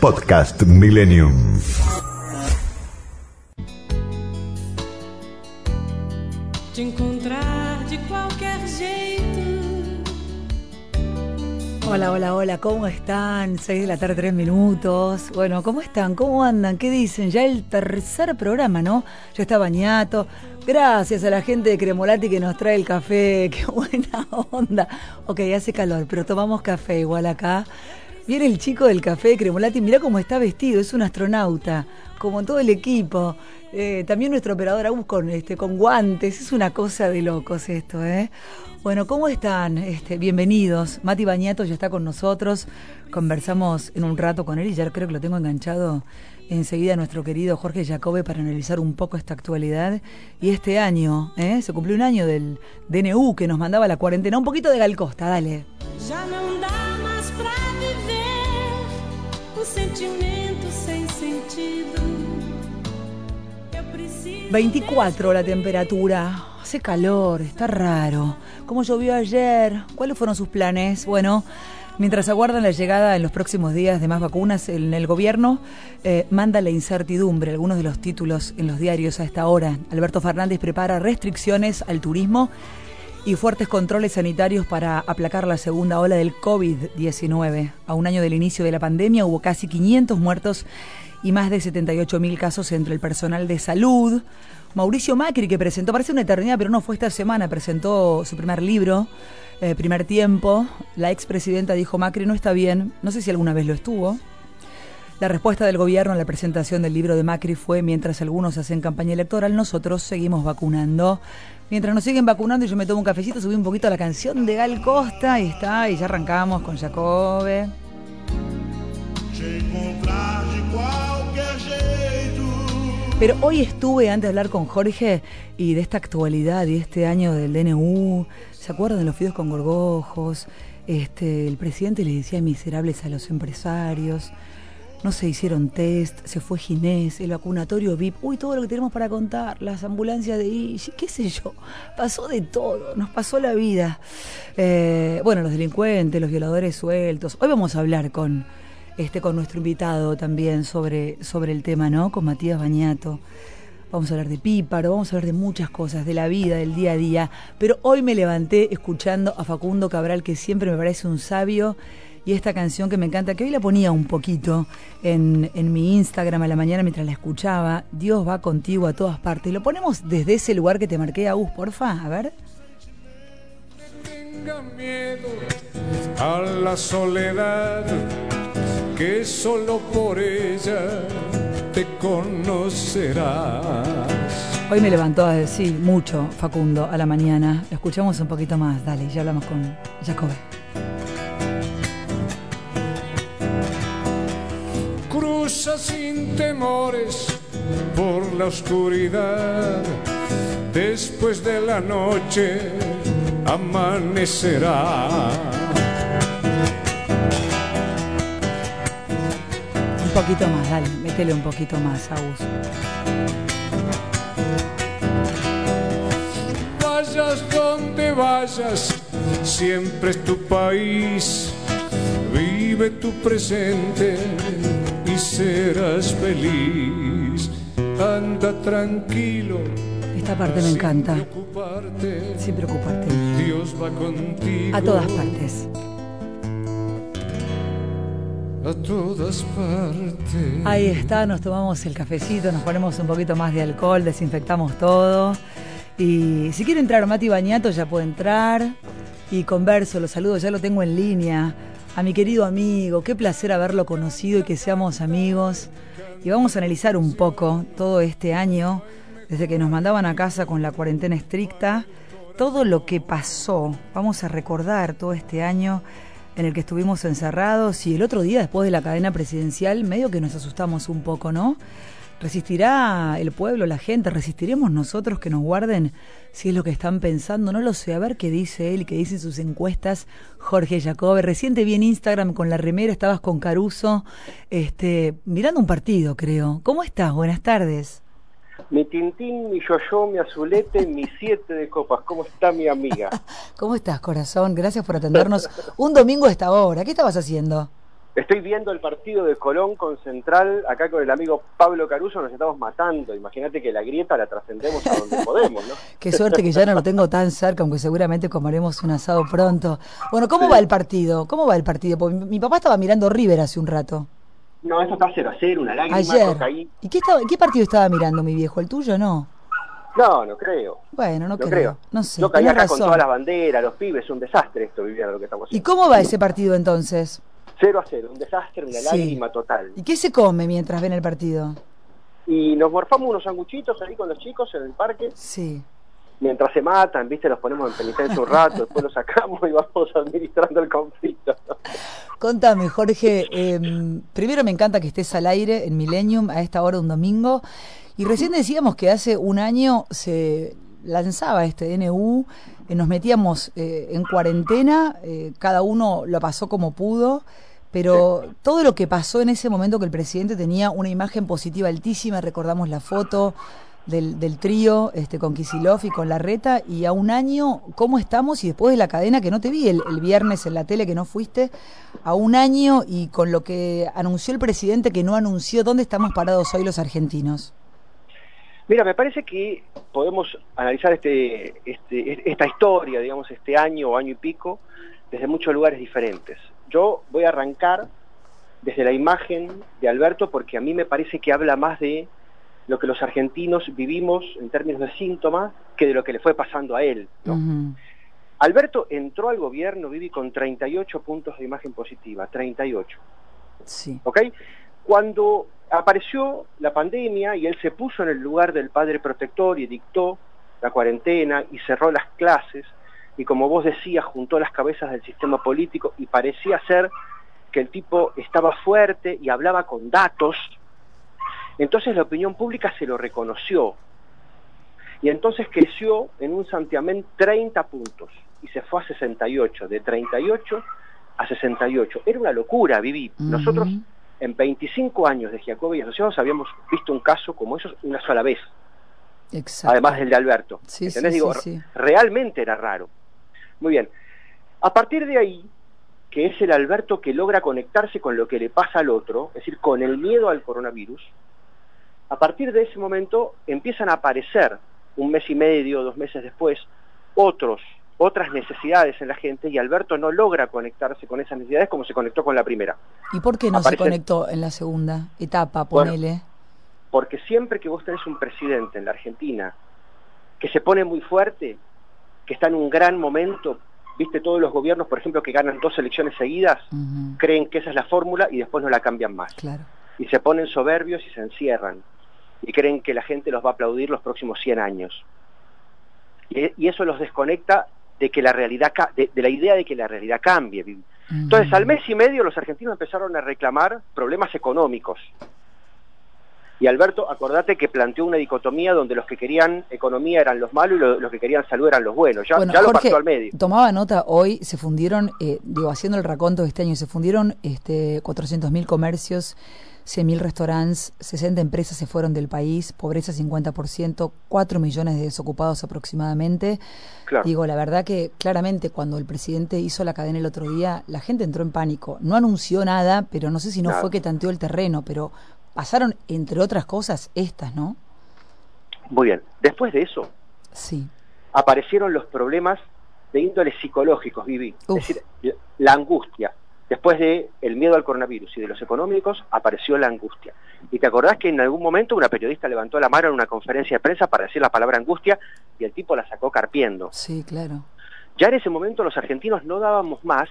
Podcast Millennium. Te encontrar de cualquier jeito. Hola, hola, hola, ¿cómo están? 6 de la tarde, 3 minutos. Bueno, ¿cómo están? ¿Cómo andan? ¿Qué dicen? Ya el tercer programa, ¿no? Ya está bañato. Gracias a la gente de Cremolati que nos trae el café. Qué buena onda. Ok, hace calor, pero tomamos café igual acá. Viene el chico del café de Cremolati, mirá cómo está vestido, es un astronauta, como todo el equipo. Eh, también nuestro operador Agus con, este, con guantes, es una cosa de locos esto, ¿eh? Bueno, ¿cómo están? Este, bienvenidos. Mati Bañato ya está con nosotros. Conversamos en un rato con él y ya creo que lo tengo enganchado enseguida a nuestro querido Jorge Jacobe para analizar un poco esta actualidad. Y este año, ¿eh? se cumplió un año del DNU que nos mandaba la cuarentena. Un poquito de Galcosta, dale. 24 la temperatura. Hace calor, está raro. ¿Cómo llovió ayer? ¿Cuáles fueron sus planes? Bueno, mientras aguardan la llegada en los próximos días de más vacunas, en el gobierno eh, manda la incertidumbre. Algunos de los títulos en los diarios a esta hora. Alberto Fernández prepara restricciones al turismo y fuertes controles sanitarios para aplacar la segunda ola del COVID-19. A un año del inicio de la pandemia hubo casi 500 muertos y más de 78.000 casos entre el personal de salud. Mauricio Macri, que presentó, parece una eternidad, pero no fue esta semana, presentó su primer libro, eh, Primer Tiempo. La expresidenta dijo, Macri no está bien, no sé si alguna vez lo estuvo. La respuesta del gobierno a la presentación del libro de Macri fue, mientras algunos hacen campaña electoral, nosotros seguimos vacunando. Mientras nos siguen vacunando y yo me tomo un cafecito, subí un poquito a la canción de Gal Costa y está, y ya arrancamos con Jacobe. Pero hoy estuve, antes de hablar con Jorge, y de esta actualidad y este año del DNU, ¿se acuerdan de los fideos con gorgojos? Este, el presidente le decía miserables a los empresarios, no se hicieron test, se fue Ginés, el vacunatorio VIP, uy, todo lo que tenemos para contar, las ambulancias de Igi, qué sé yo, pasó de todo, nos pasó la vida. Eh, bueno, los delincuentes, los violadores sueltos. Hoy vamos a hablar con este con nuestro invitado también sobre, sobre el tema, ¿no? Con Matías Bañato. Vamos a hablar de píparo, vamos a hablar de muchas cosas, de la vida, del día a día. Pero hoy me levanté escuchando a Facundo Cabral, que siempre me parece un sabio, y esta canción que me encanta, que hoy la ponía un poquito en, en mi Instagram a la mañana mientras la escuchaba. Dios va contigo a todas partes. Lo ponemos desde ese lugar que te marqué, Agus, porfa, a ver. tenga miedo a la soledad, que solo por ella te conocerás. Hoy me levantó a decir mucho Facundo a la mañana. Lo escuchamos un poquito más, dale, ya hablamos con Jacobe. Cruza sin temores por la oscuridad, después de la noche amanecerá. Un poquito más, dale, métele un poquito más, Agus. Vayas donde vayas, siempre es tu país. Vive tu presente y serás feliz. Anda tranquilo. Esta parte me encanta. Sin preocuparte, Sin preocuparte. Dios va contigo. A todas partes. A todas partes. Ahí está, nos tomamos el cafecito, nos ponemos un poquito más de alcohol, desinfectamos todo. Y si quiere entrar Mati Bañato, ya puede entrar. Y converso, lo saludo, ya lo tengo en línea. A mi querido amigo, qué placer haberlo conocido y que seamos amigos. Y vamos a analizar un poco todo este año, desde que nos mandaban a casa con la cuarentena estricta, todo lo que pasó. Vamos a recordar todo este año en el que estuvimos encerrados y el otro día después de la cadena presidencial medio que nos asustamos un poco, ¿no? ¿Resistirá el pueblo, la gente? ¿Resistiremos nosotros que nos guarden si es lo que están pensando? No lo sé. A ver qué dice él, qué dicen sus encuestas. Jorge Jacobe, recién te vi en Instagram con la remera, estabas con Caruso, este, mirando un partido, creo. ¿Cómo estás? Buenas tardes. Mi Tintín, mi Yoyo, mi Azulete, mi siete de copas. ¿Cómo está mi amiga? ¿Cómo estás, corazón? Gracias por atendernos un domingo a esta hora. ¿Qué estabas haciendo? Estoy viendo el partido de Colón con Central, acá con el amigo Pablo Caruso, nos estamos matando. Imagínate que la grieta la trascendemos a donde podemos, ¿no? Qué suerte que ya no lo tengo tan cerca, aunque seguramente comeremos un asado pronto. Bueno, ¿cómo va el partido? ¿Cómo va el partido? Porque mi, papá estaba mirando River hace un rato. No, esto está 0 a 0, una lágrima, Ayer. ¿Y qué, estaba- qué partido estaba mirando mi viejo? ¿El tuyo no? No, no creo. Bueno, no, No creo. creo. No sé. Yo caía acá con razón. todas las banderas, los pibes, un desastre esto viviendo lo que estamos ¿Y haciendo. cómo va ese partido entonces? 0 a 0, un desastre, una Sí. lágrima total. ¿Y qué se come mientras ven el partido? Y nos morfamos unos sanguchitos ahí con los chicos en el parque, Sí. mientras se matan, ¿viste? Los ponemos en penitencia un rato, después los sacamos y vamos administrando el conflicto. Contame, Jorge. eh, primero me encanta que estés al aire en Millennium a esta hora un domingo. Y recién decíamos que hace un año se lanzaba este DNU, eh, nos metíamos eh, en cuarentena, eh, cada uno lo pasó como pudo. Pero todo lo que pasó en ese momento que el presidente tenía una imagen positiva altísima, recordamos la foto del, del trío este, con Kisilov y con Larreta, y a un año, ¿cómo estamos? Y después de la cadena que no te vi el, el viernes en la tele que no fuiste, a un año y con lo que anunció el presidente que no anunció, ¿dónde estamos parados hoy los argentinos? Mira, me parece que podemos analizar este, este, esta historia, digamos, este año o año y pico, desde muchos lugares diferentes. Yo voy a arrancar desde la imagen de Alberto porque a mí me parece que habla más de lo que los argentinos vivimos en términos de síntomas que de lo que le fue pasando a él. Alberto entró al gobierno, Vivi, con 38 puntos de imagen positiva, 38. Sí. ¿ok? Cuando apareció la pandemia y él se puso en el lugar del padre protector y dictó la cuarentena y cerró las clases y como vos decías juntó las cabezas del sistema político y parecía ser que el tipo estaba fuerte y hablaba con datos, entonces la opinión pública se lo reconoció y entonces creció en un santiamén 30 puntos y se fue a 68, de 38 a 68. Era una locura, Viví. Nosotros en 25 años de Giacobbe y Asociados habíamos visto un caso como esos una sola vez, Exacto. además del de Alberto. Sí, ¿Entendés? sí, Digo, sí. realmente era raro. Muy bien. A partir de ahí, que es el Alberto que logra conectarse con lo que le pasa al otro, es decir, con el miedo al coronavirus, a partir de ese momento empiezan a aparecer, un mes y medio, dos meses después, otros, otras necesidades en la gente y Alberto no logra conectarse con esas necesidades como se conectó con la primera. ¿Y por qué no se conectó en la segunda etapa, Bueno, ponele? Porque siempre que vos tenés un presidente en la Argentina que se pone muy fuerte, que está en un gran momento, viste todos los gobiernos, por ejemplo, que ganan dos elecciones seguidas, creen que esa es la fórmula y después no la cambian más. Claro. Y se ponen soberbios y se encierran. Y creen que la gente los va a aplaudir los próximos 100 años. Y, y eso los desconecta de que la realidad ca- de, de la idea de que la realidad cambie. Entonces, al mes y medio los argentinos empezaron a reclamar problemas económicos. Y Alberto, acordate que planteó una dicotomía donde los que querían economía eran los malos y lo- los que querían salud eran los buenos. Ya, Bueno, ya lo pasó al medio. tomaba nota, hoy se fundieron, eh, digo, haciendo el raconto de este año, se fundieron este, 400.000 comercios, 100.000 restaurantes, 60 empresas se fueron del país, pobreza 50%, 4 millones de desocupados aproximadamente. Claro. Digo, la verdad que claramente cuando el presidente hizo la cadena el otro día, la gente entró en pánico. No anunció nada, pero no sé si no Nada. fue que tanteó el terreno, pero pasaron, entre otras cosas, estas, ¿no? Muy bien. Después de eso, Sí. aparecieron los problemas de índole psicológicos, Vivi. Uf. Es decir, la- la angustia. Después de el miedo al coronavirus y de los económicos, apareció la angustia. Y te acordás que en algún momento una periodista levantó la mano en una conferencia de prensa para decir la palabra angustia y el tipo la sacó carpiendo. Sí, claro. Ya en ese momento los argentinos no dábamos más,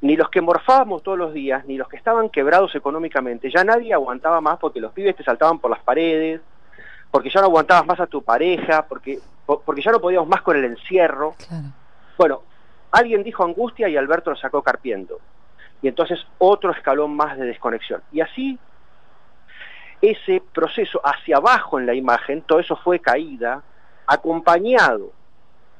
ni los que morfábamos todos los días, ni los que estaban quebrados económicamente. Ya nadie aguantaba más porque los pibes te saltaban por las paredes, porque ya no aguantabas más a tu pareja, porque, po- porque ya no podíamos más con el encierro. Claro. Bueno, alguien dijo angustia y Alberto lo sacó carpiendo. y entonces otro escalón más de desconexión. Y así ese proceso hacia abajo en la imagen, todo eso fue caída, acompañado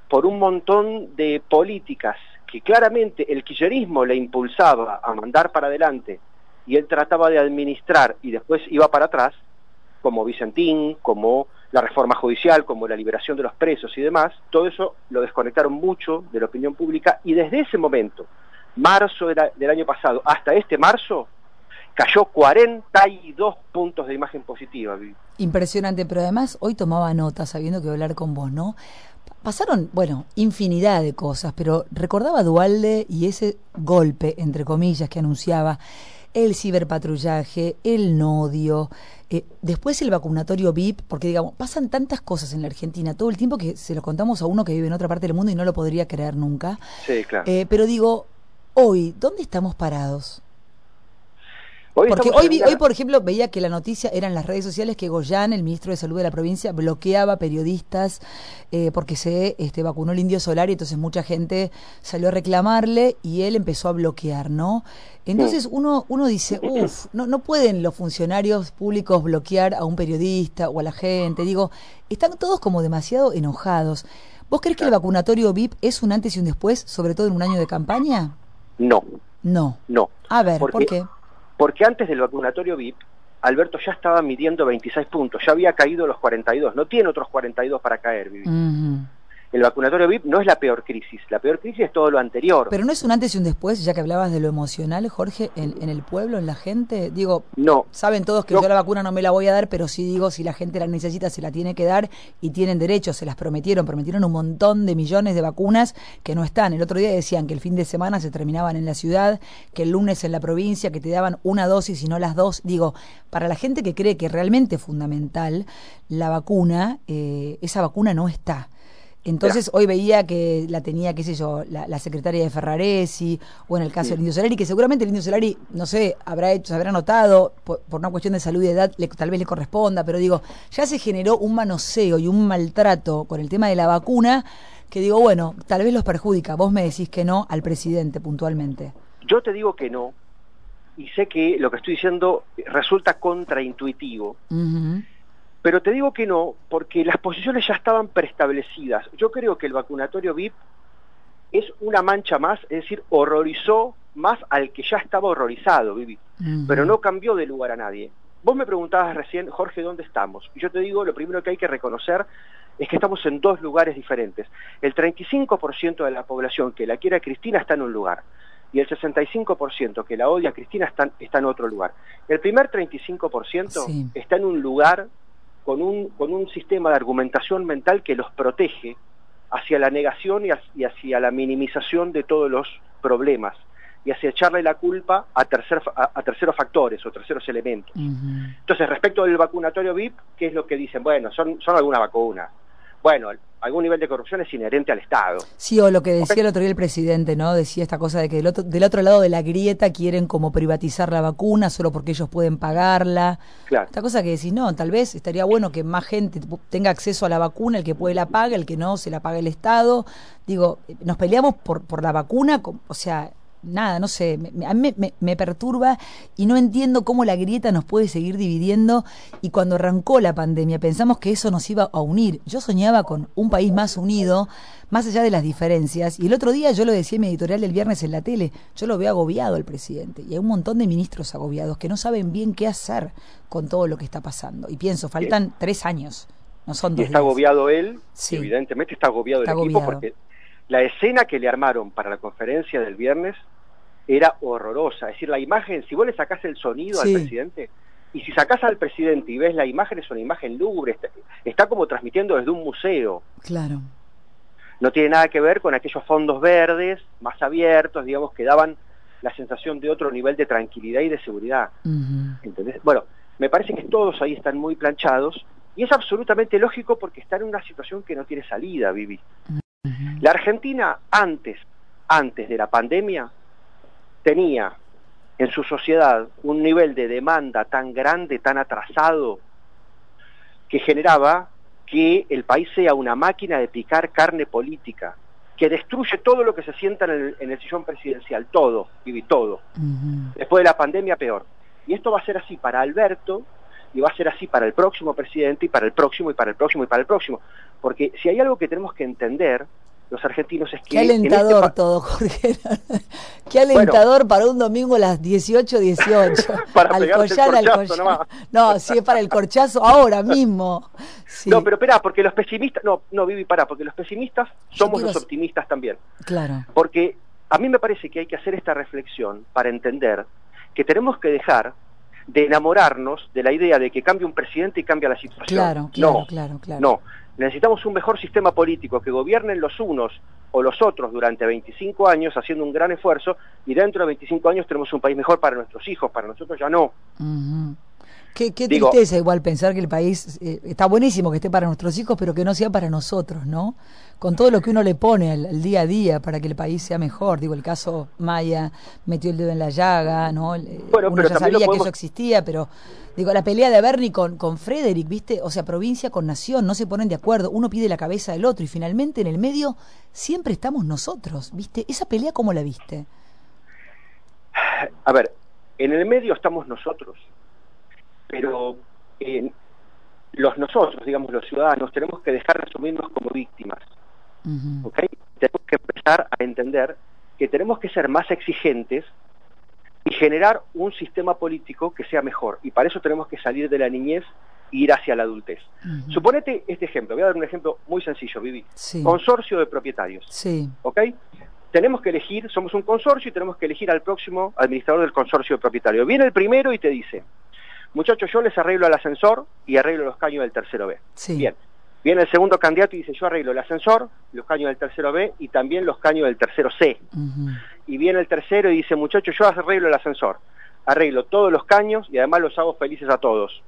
por un montón de políticas que claramente el kirchnerismo le impulsaba a mandar para adelante y él trataba de administrar y después iba para atrás, como Vicentín, como la reforma judicial, como la liberación de los presos y demás, todo eso lo desconectaron mucho de la opinión pública y desde ese momento, marzo del, año pasado hasta este marzo, cayó 42 puntos de imagen positiva. Impresionante, pero además hoy tomaba nota sabiendo que hablar con vos, ¿no? Pa- Pasaron, bueno, infinidad de cosas, pero recordaba Dualde y ese golpe, entre comillas, que anunciaba el ciberpatrullaje, el nodio, eh, después el vacunatorio VIP, porque digamos, pasan tantas cosas en la Argentina todo el tiempo que se lo contamos a uno que vive en otra parte del mundo y no lo podría creer nunca. Sí, claro. Eh, pero digo, hoy, ¿dónde estamos parados? Hoy Porque hoy, vi- por ejemplo, veía que la noticia era en las redes sociales que Goyán, el ministro de Salud de la provincia, bloqueaba periodistas eh, porque se este, vacunó el indio solar y entonces mucha gente salió a reclamarle y él empezó a bloquear, ¿no? Entonces uno, uno dice, uff, no, no pueden los funcionarios públicos bloquear a un periodista o a la gente. Digo, están todos como demasiado enojados. ¿Vos crees que el vacunatorio VIP es un antes y un después, sobre todo en un año de campaña? No, No. no. A ver, ¿por qué? Porque antes del vacunatorio VIP, Alberto ya estaba midiendo 26 puntos, ya había caído los 42, no tiene otros 42 para caer. Vivi. El vacunatorio VIP no es la peor crisis, la peor crisis es todo lo anterior. Pero no es un antes y un después, ya que hablabas de lo emocional, Jorge, en, en el pueblo, en la gente. Digo, no, saben todos que No. yo la vacuna no me la voy a dar, pero sí digo, si la gente la necesita, se la tiene que dar y tienen derecho, se las prometieron, prometieron un montón de millones de vacunas que no están. El otro día decían que el fin de semana se terminaban en la ciudad, que el lunes en la provincia, que te daban una dosis y no las dos. Digo, para la gente que cree que realmente es fundamental la vacuna, eh, esa vacuna no está. Entonces hoy veía que la tenía, qué sé yo, la, la secretaria de Ferraresi, o en el caso del Indio Solari, que seguramente el Indio Solari, no sé, habrá hecho, se habrá notado, por, por una cuestión de salud y de edad, le- tal vez le corresponda, pero digo, ya se generó un manoseo y un maltrato con el tema de la vacuna, que digo, bueno, tal vez los perjudica. Vos me decís que no al presidente puntualmente. yo te digo que no, y sé que lo que estoy diciendo resulta contraintuitivo, Ujú. Pero te digo que no, porque las posiciones ya estaban preestablecidas. Yo creo que el vacunatorio VIP es una mancha más, es decir, horrorizó más al que ya estaba horrorizado, Vivi. Pero no cambió de lugar a nadie. Vos me preguntabas recién, Jorge, ¿dónde estamos? Y yo te digo, lo primero que hay que reconocer es que estamos en dos lugares diferentes. El 35% de la población que la quiere a Cristina está en un lugar y el 65% que la odia a Cristina está, está en otro lugar. El primer 35% Sí. está en un lugar con un, con un sistema de argumentación mental que los protege hacia la negación y hacia, y hacia la minimización de todos los problemas y hacia echarle la culpa a, tercer, a, a terceros factores o terceros elementos. Entonces, respecto del vacunatorio VIP, ¿qué es lo que dicen? Bueno, son, son algunas vacunas. Bueno, algún nivel de corrupción es inherente al Estado. Sí, o lo que decía el otro día el presidente, ¿no? Decía esta cosa de que del otro, del otro lado de la grieta quieren como privatizar la vacuna solo porque ellos pueden pagarla. Claro. Esta cosa que decís, no, tal vez estaría bueno que más gente tenga acceso a la vacuna, el que puede la paga, el que no se la paga el Estado. Digo, nos peleamos por, por la vacuna, o sea, nada, no sé, me- a mí me, me- perturba y no entiendo cómo la grieta nos puede seguir dividiendo y cuando arrancó la pandemia pensamos que eso nos iba a unir. Yo soñaba con un país más unido, más allá de las diferencias, y el otro día yo lo decía en mi editorial del viernes en la tele, yo lo veo agobiado al presidente y hay un montón de ministros agobiados que no saben bien qué hacer con todo lo que está pasando. Y pienso, faltan tres años, no son Y dos está días. agobiado él, Sí. evidentemente está agobiado el equipo porque la escena que le armaron para la conferencia del viernes era horrorosa. Es decir, la imagen, si vos le sacás el sonido Sí. al presidente, y si sacás al presidente y ves la imagen, es una imagen lúgubre, está, está como transmitiendo desde un museo. Claro. no tiene nada que ver con aquellos fondos verdes más abiertos, digamos, que daban la sensación de otro nivel de tranquilidad y de seguridad. ¿entendés? Bueno, me parece que todos ahí están muy planchados y es absolutamente lógico porque están en una situación que no tiene salida, Vivi. La Argentina antes, antes de la pandemia, tenía en su sociedad un nivel de demanda tan grande, tan atrasado, que generaba que el país sea una máquina de picar carne política. que destruye todo lo que se sienta en el, en el sillón presidencial, todo, Vivi, todo. Después de la pandemia, peor. Y esto va a ser así para Alberto, y va a ser así para el próximo presidente, y para el próximo, y para el próximo, y para el próximo. Porque si hay algo que tenemos que entender, los argentinos, es que... Qué en este alentador todo, Jorge. Qué alentador para un domingo a las 18, 18. Para pegarte el corchazo nomás. No, sí, es para el corchazo ahora mismo. Sí, No, pero espera, porque los pesimistas... No, no, Vivi, pará, porque los pesimistas somos quiero- los optimistas también. Claro. Porque a mí me parece que hay que hacer esta reflexión para entender que tenemos que dejar de enamorarnos de la idea de que cambia un presidente y cambia la situación. Claro, claro, no, claro, claro. no. Necesitamos un mejor sistema político que gobiernen los unos o los otros durante 25 años haciendo un gran esfuerzo y dentro de 25 años tenemos un país mejor para nuestros hijos, para nosotros ya no. Qué, qué Digo- tristeza igual pensar que el país eh, está buenísimo que esté para nuestros hijos, pero que no sea para nosotros, ¿no? Con todo lo que uno le pone al, al día a día para que el país sea mejor. Digo, el caso Maya metió el dedo en la llaga, ¿no? Eh, Bueno, uno pero ya sabía que eso existía, pero digo, la pelea de Bernie con, con Frederick, ¿viste? O sea, provincia con nación, no se ponen de acuerdo, uno pide la cabeza del otro y finalmente en el medio siempre estamos nosotros, ¿viste? Esa pelea, ¿cómo la viste? A ver, en el medio estamos nosotros, pero eh, los nosotros, digamos los ciudadanos, tenemos que dejar de asumirnos como víctimas. Ujú. ¿ok? Tenemos que empezar a entender que tenemos que ser más exigentes y generar un sistema político que sea mejor. Y para eso tenemos que salir de la niñez e ir hacia la adultez. Ujú. Suponete este ejemplo, voy a dar un ejemplo muy sencillo, Vivi. Sí. Consorcio de propietarios, Sí. ¿ok? Tenemos que elegir, somos un consorcio y tenemos que elegir al próximo administrador del consorcio de propietarios. Viene el primero y te dice, muchachos, yo les arreglo el ascensor y arreglo los caños del tercero B. Sí. Bien. Viene el segundo candidato y dice, yo arreglo el ascensor, los caños del tercero B y también los caños del tercero C. Y viene el tercero y dice, muchachos, yo arreglo el ascensor, arreglo todos los caños y además los hago felices a todos.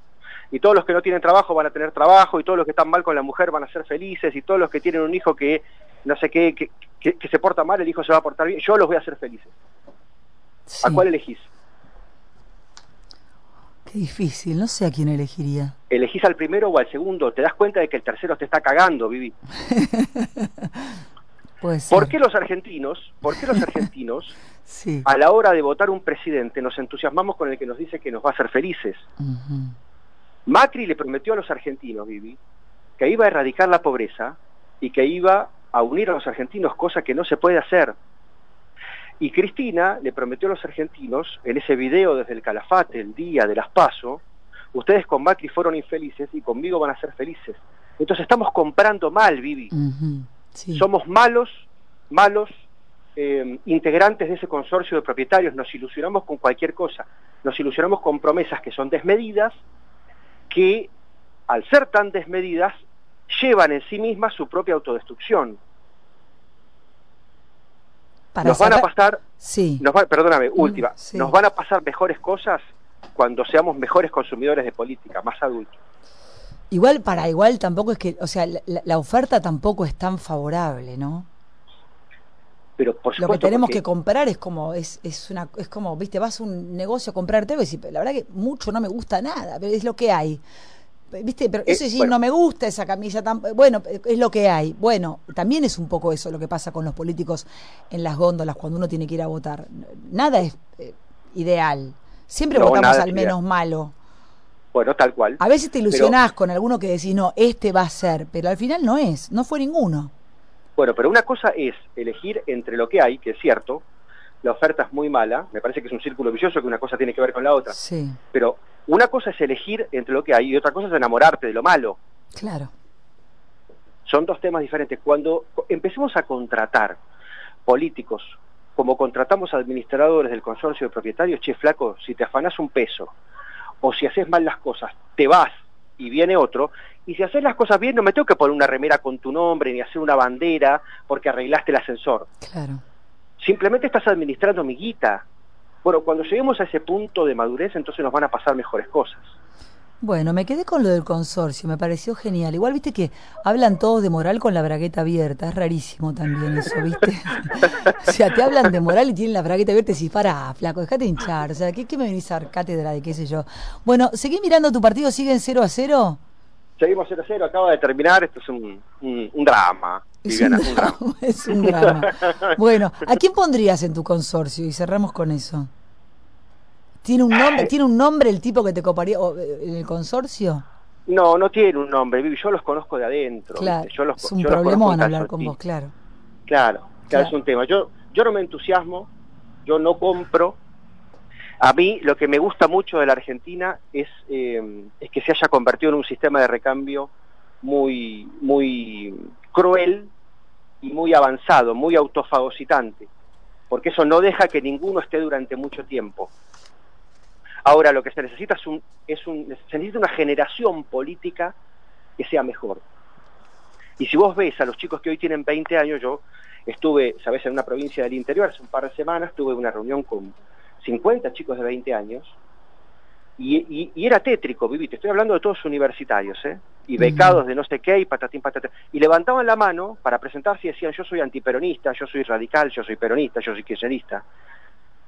Y todos los que no tienen trabajo van a tener trabajo, y todos los que están mal con la mujer van a ser felices, y todos los que tienen un hijo que no sé qué, que, que- que se porta mal, el hijo se va a portar bien, yo los voy a hacer felices. ¿A cuál elegís? Difícil, no sé a quién elegiría. ¿Elegís al primero o al segundo? Te das cuenta de que el tercero te está cagando, Vivi. ¿Por qué los argentinos, por qué los argentinos Sí. a la hora de votar un presidente nos entusiasmamos con el que nos dice que nos va a hacer felices? Macri le prometió a los argentinos, Vivi, que iba a erradicar la pobreza y que iba a unir a los argentinos, cosa que no se puede hacer. Y Cristina le prometió a los argentinos, en ese video desde el Calafate, el día de las PASO, ustedes con Macri fueron infelices y conmigo van a ser felices. Entonces estamos comprando mal, Vivi. Sí. Somos malos, malos eh, integrantes de ese consorcio de propietarios, nos ilusionamos con cualquier cosa, nos ilusionamos con promesas que son desmedidas, que al ser tan desmedidas llevan en sí mismas su propia autodestrucción. Para nos van a pasar, Sí. nos va- perdóname, última, sí. nos van a pasar mejores cosas cuando seamos mejores consumidores de política, más adultos. Igual para igual tampoco es que, o sea, la, la oferta tampoco es tan favorable, ¿no? Pero por Lo que supuesto, tenemos porque- que comprar es como es es una es como, ¿viste? Vas a un negocio a comprarte algo y la verdad que mucho no me gusta nada, pero es lo que hay. ¿Viste? Pero Eh, ese sí bueno. no me gusta esa camisa tan bueno, es lo que hay. Bueno, también es un poco eso lo que pasa con los políticos en las góndolas cuando uno tiene que ir a votar. Nada es eh, ideal. Siempre No, votamos al menos ideal. malo. bueno, tal cual. A veces te Pero- ilusionás con alguno que decís, no, este va a ser, pero al final no es, no fue ninguno. Bueno, pero una cosa es elegir entre lo que hay, que es cierto, la oferta es muy mala, me parece que es un círculo vicioso que una cosa tiene que ver con la otra, Sí, pero una cosa es elegir entre lo que hay y otra cosa es enamorarte de lo malo. claro. Son dos temas diferentes. Cuando empecemos a contratar políticos como contratamos administradores del consorcio de propietarios, che, flaco, si te afanás un peso o si haces mal las cosas, te vas y viene otro, y si haces las cosas bien no me tengo que poner una remera con tu nombre ni hacer una bandera porque arreglaste el ascensor. Claro. Simplemente estás administrando mi guita. Bueno, cuando lleguemos a ese punto de madurez, entonces nos van a pasar mejores cosas. Bueno, me quedé con lo del consorcio, me pareció genial. Igual viste que hablan todos de moral con la bragueta abierta, es rarísimo también eso, ¿viste? o sea, te hablan de moral y tienen la bragueta abierta y decís, pará, flaco, dejate hinchar. O sea, ¿qué, qué me venís a cátedra de qué sé yo? Bueno, seguí mirando tu partido, siguen 0 a 0. Seguimos 0 a 0, acaba de terminar, esto es un, un- un drama. Es Viviana, un un drama. drama, es un drama. Bueno, ¿a quién pondrías en tu consorcio? Y cerramos con eso. ¿Tiene un nombre, ¿tiene un nombre el tipo que te coparía o, eh, en el consorcio? No, no tiene un nombre, Vivi, yo los conozco de adentro. Claro, ¿viste? Yo los, es un yo problemón en hablar con vos, claro. Claro, claro, Claro. es un tema. Yo, yo no me entusiasmo, yo no compro. A mí lo que me gusta mucho de la Argentina es, eh, es que se haya convertido en un sistema de recambio muy, muy cruel y muy avanzado, muy autofagocitante, porque eso no deja que ninguno esté durante mucho tiempo. Ahora lo que se necesita es un, es un, se necesita una generación política que sea mejor. Y si vos ves a los chicos que hoy tienen 20 años, yo estuve, sabes, en una provincia del interior hace un par de semanas, tuve una reunión con 50 chicos de 20 años y, y- y era tétrico, Vivi, te estoy hablando de todos universitarios, ¿eh? Y becados de no sé qué y patatín patatán. Y levantaban la mano para presentarse y decían, yo soy antiperonista, yo soy radical, yo soy peronista, yo soy kirchnerista.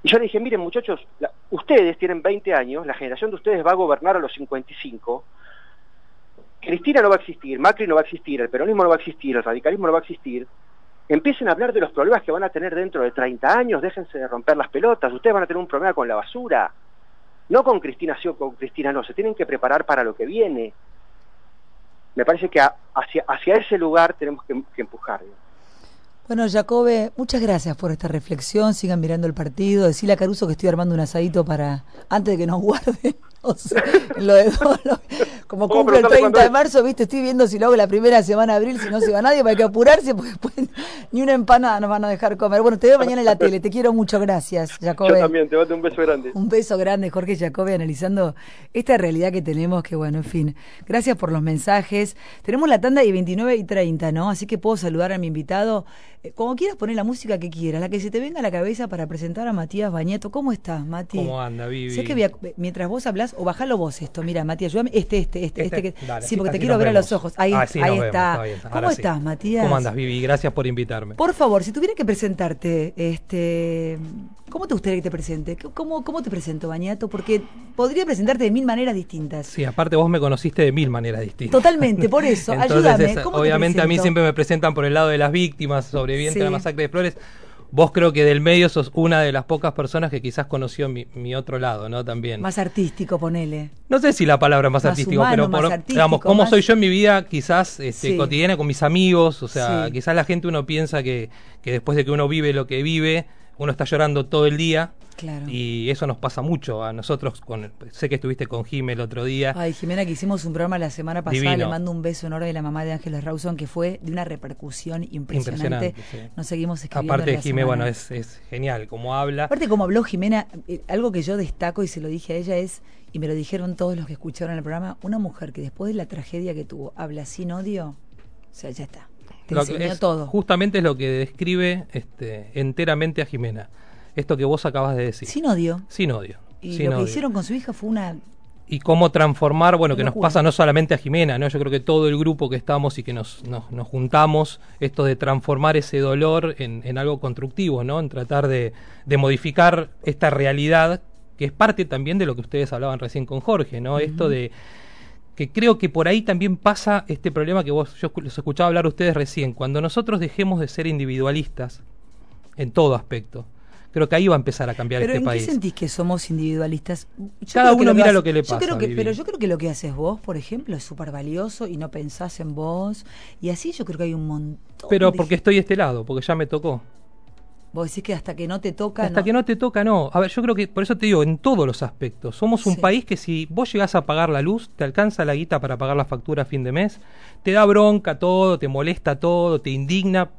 Y yo le dije, miren muchachos, la- ustedes tienen 20 años, la generación de ustedes va a gobernar a los 55, Cristina no va a existir, Macri no va a existir, el peronismo no va a existir, el radicalismo no va a existir. Empiecen a hablar de los problemas que van a tener dentro de 30 años, déjense de romper las pelotas, ustedes van a tener un problema con la basura. No con Cristina sí o con Cristina no, se tienen que preparar para lo que viene. Me parece que a- hacia, ese lugar tenemos que, que empujar. ¿no? Bueno, Jacobe, muchas gracias por esta reflexión. Sigan mirando el partido. Decirle a Caruso que estoy armando un asadito para antes de que nos guarden. En lo de Dolo. Como ¿Cómo cumple el preguntarle 30 cuándo de marzo, viste, estoy viendo si lo hago la primera semana de abril, si no se va nadie, para que apurarse, porque después ni una empanada nos van a dejar comer. Bueno, te veo mañana en la tele. Te quiero mucho. Gracias, Jacobe. Yo también, te mando un beso grande. Un beso grande, Jorge Jacobi, analizando esta realidad que tenemos, que bueno, en fin. Gracias por los mensajes. Tenemos la tanda de 29 y 30, ¿no? Así que puedo saludar a mi invitado. Eh, Como quieras poner la música que quieras, la que se te venga a la cabeza para presentar a Matías Bañeto. ¿Cómo estás, Mati? ¿Cómo anda, Vivi? Sé que mientras vos o bajalo vos esto, mira, Matías, ayúdame. Este, este, este, este, Este, que- dale, sí, porque te quiero ver a los ojos. Ahí, Ah, sí, ahí nos vemos, está. está ¿Cómo sí. estás, Matías? ¿Cómo andas, Vivi? Gracias por invitarme. Por favor, si tuviera que presentarte, este, ¿cómo te gustaría que te presente? ¿Cómo, cómo te presento, Bañato? Porque podría presentarte de mil maneras distintas. Sí, aparte vos me conociste de mil maneras distintas. Totalmente, por eso. Entonces, Ayúdame. es- ¿cómo te obviamente a mí siempre me presentan por el lado de las víctimas, sobrevivientes Sí. de la masacre de Flores. Vos creo que del medio sos una de las pocas personas que quizás conoció mi, mi otro lado, ¿no? También. Más artístico, ponele. No sé si la palabra más, Más artístico, humano, pero más por, artístico, digamos, cómo más- soy yo en mi vida, quizás este, Sí. cotidiana con mis amigos, o sea, Sí. quizás la gente uno piensa que, que después de que uno vive lo que vive, uno está llorando todo el día. Claro. Y eso nos pasa mucho a nosotros. Con, sé que estuviste con Jime el otro día. Ay, Jimena, que hicimos un programa la semana pasada, Divino. le mando un beso enorme de la mamá de Ángeles Rawson, que fue de una repercusión impresionante. Impresionante, sí. Nos seguimos escribiendo. Aparte de semana. bueno, es, es genial como habla. Aparte, como habló Jimena, eh, algo que yo destaco y se lo dije a ella es, y me lo dijeron todos los que escucharon el programa, una mujer que después de la tragedia que tuvo habla sin odio, o sea, ya está. Te Lo enseñó es- todo. Justamente es lo que describe este, enteramente a Jimena. Esto que vos acabas de decir. Sin odio. Sin odio. Y sin lo que hicieron con su hija fue una... y cómo transformar, bueno, que nos pasa no solamente a Jimena, ¿no? Yo creo que todo el grupo que estamos y que nos, nos, nos juntamos, esto de transformar ese dolor en, en algo constructivo, ¿no? En tratar de, de modificar esta realidad, que es parte también de lo que ustedes hablaban recién con Jorge, ¿no? Esto de que creo que por ahí también pasa este problema que vos, yo los escuchaba hablar a ustedes recién, cuando nosotros dejemos de ser individualistas en todo aspecto, creo que ahí va a empezar a cambiar Pero este ¿en país. qué sentís que somos individualistas? Yo Cada uno mira hace- lo que le yo pasa, creo que- Vivi. pero yo creo que lo que haces vos, por ejemplo, es súper valioso y no pensás en vos. Y así yo creo que hay un montón Pero de porque estoy de este lado, porque ya me tocó. Vos decís que hasta que no te toca. Hasta que no te toca, no. A ver, yo creo que, por eso te digo, en todos los aspectos. Somos un Sí. país que si vos llegás a pagar la luz, te alcanza la guita para pagar la factura a fin de mes, te da bronca todo, te molesta todo, te indigna,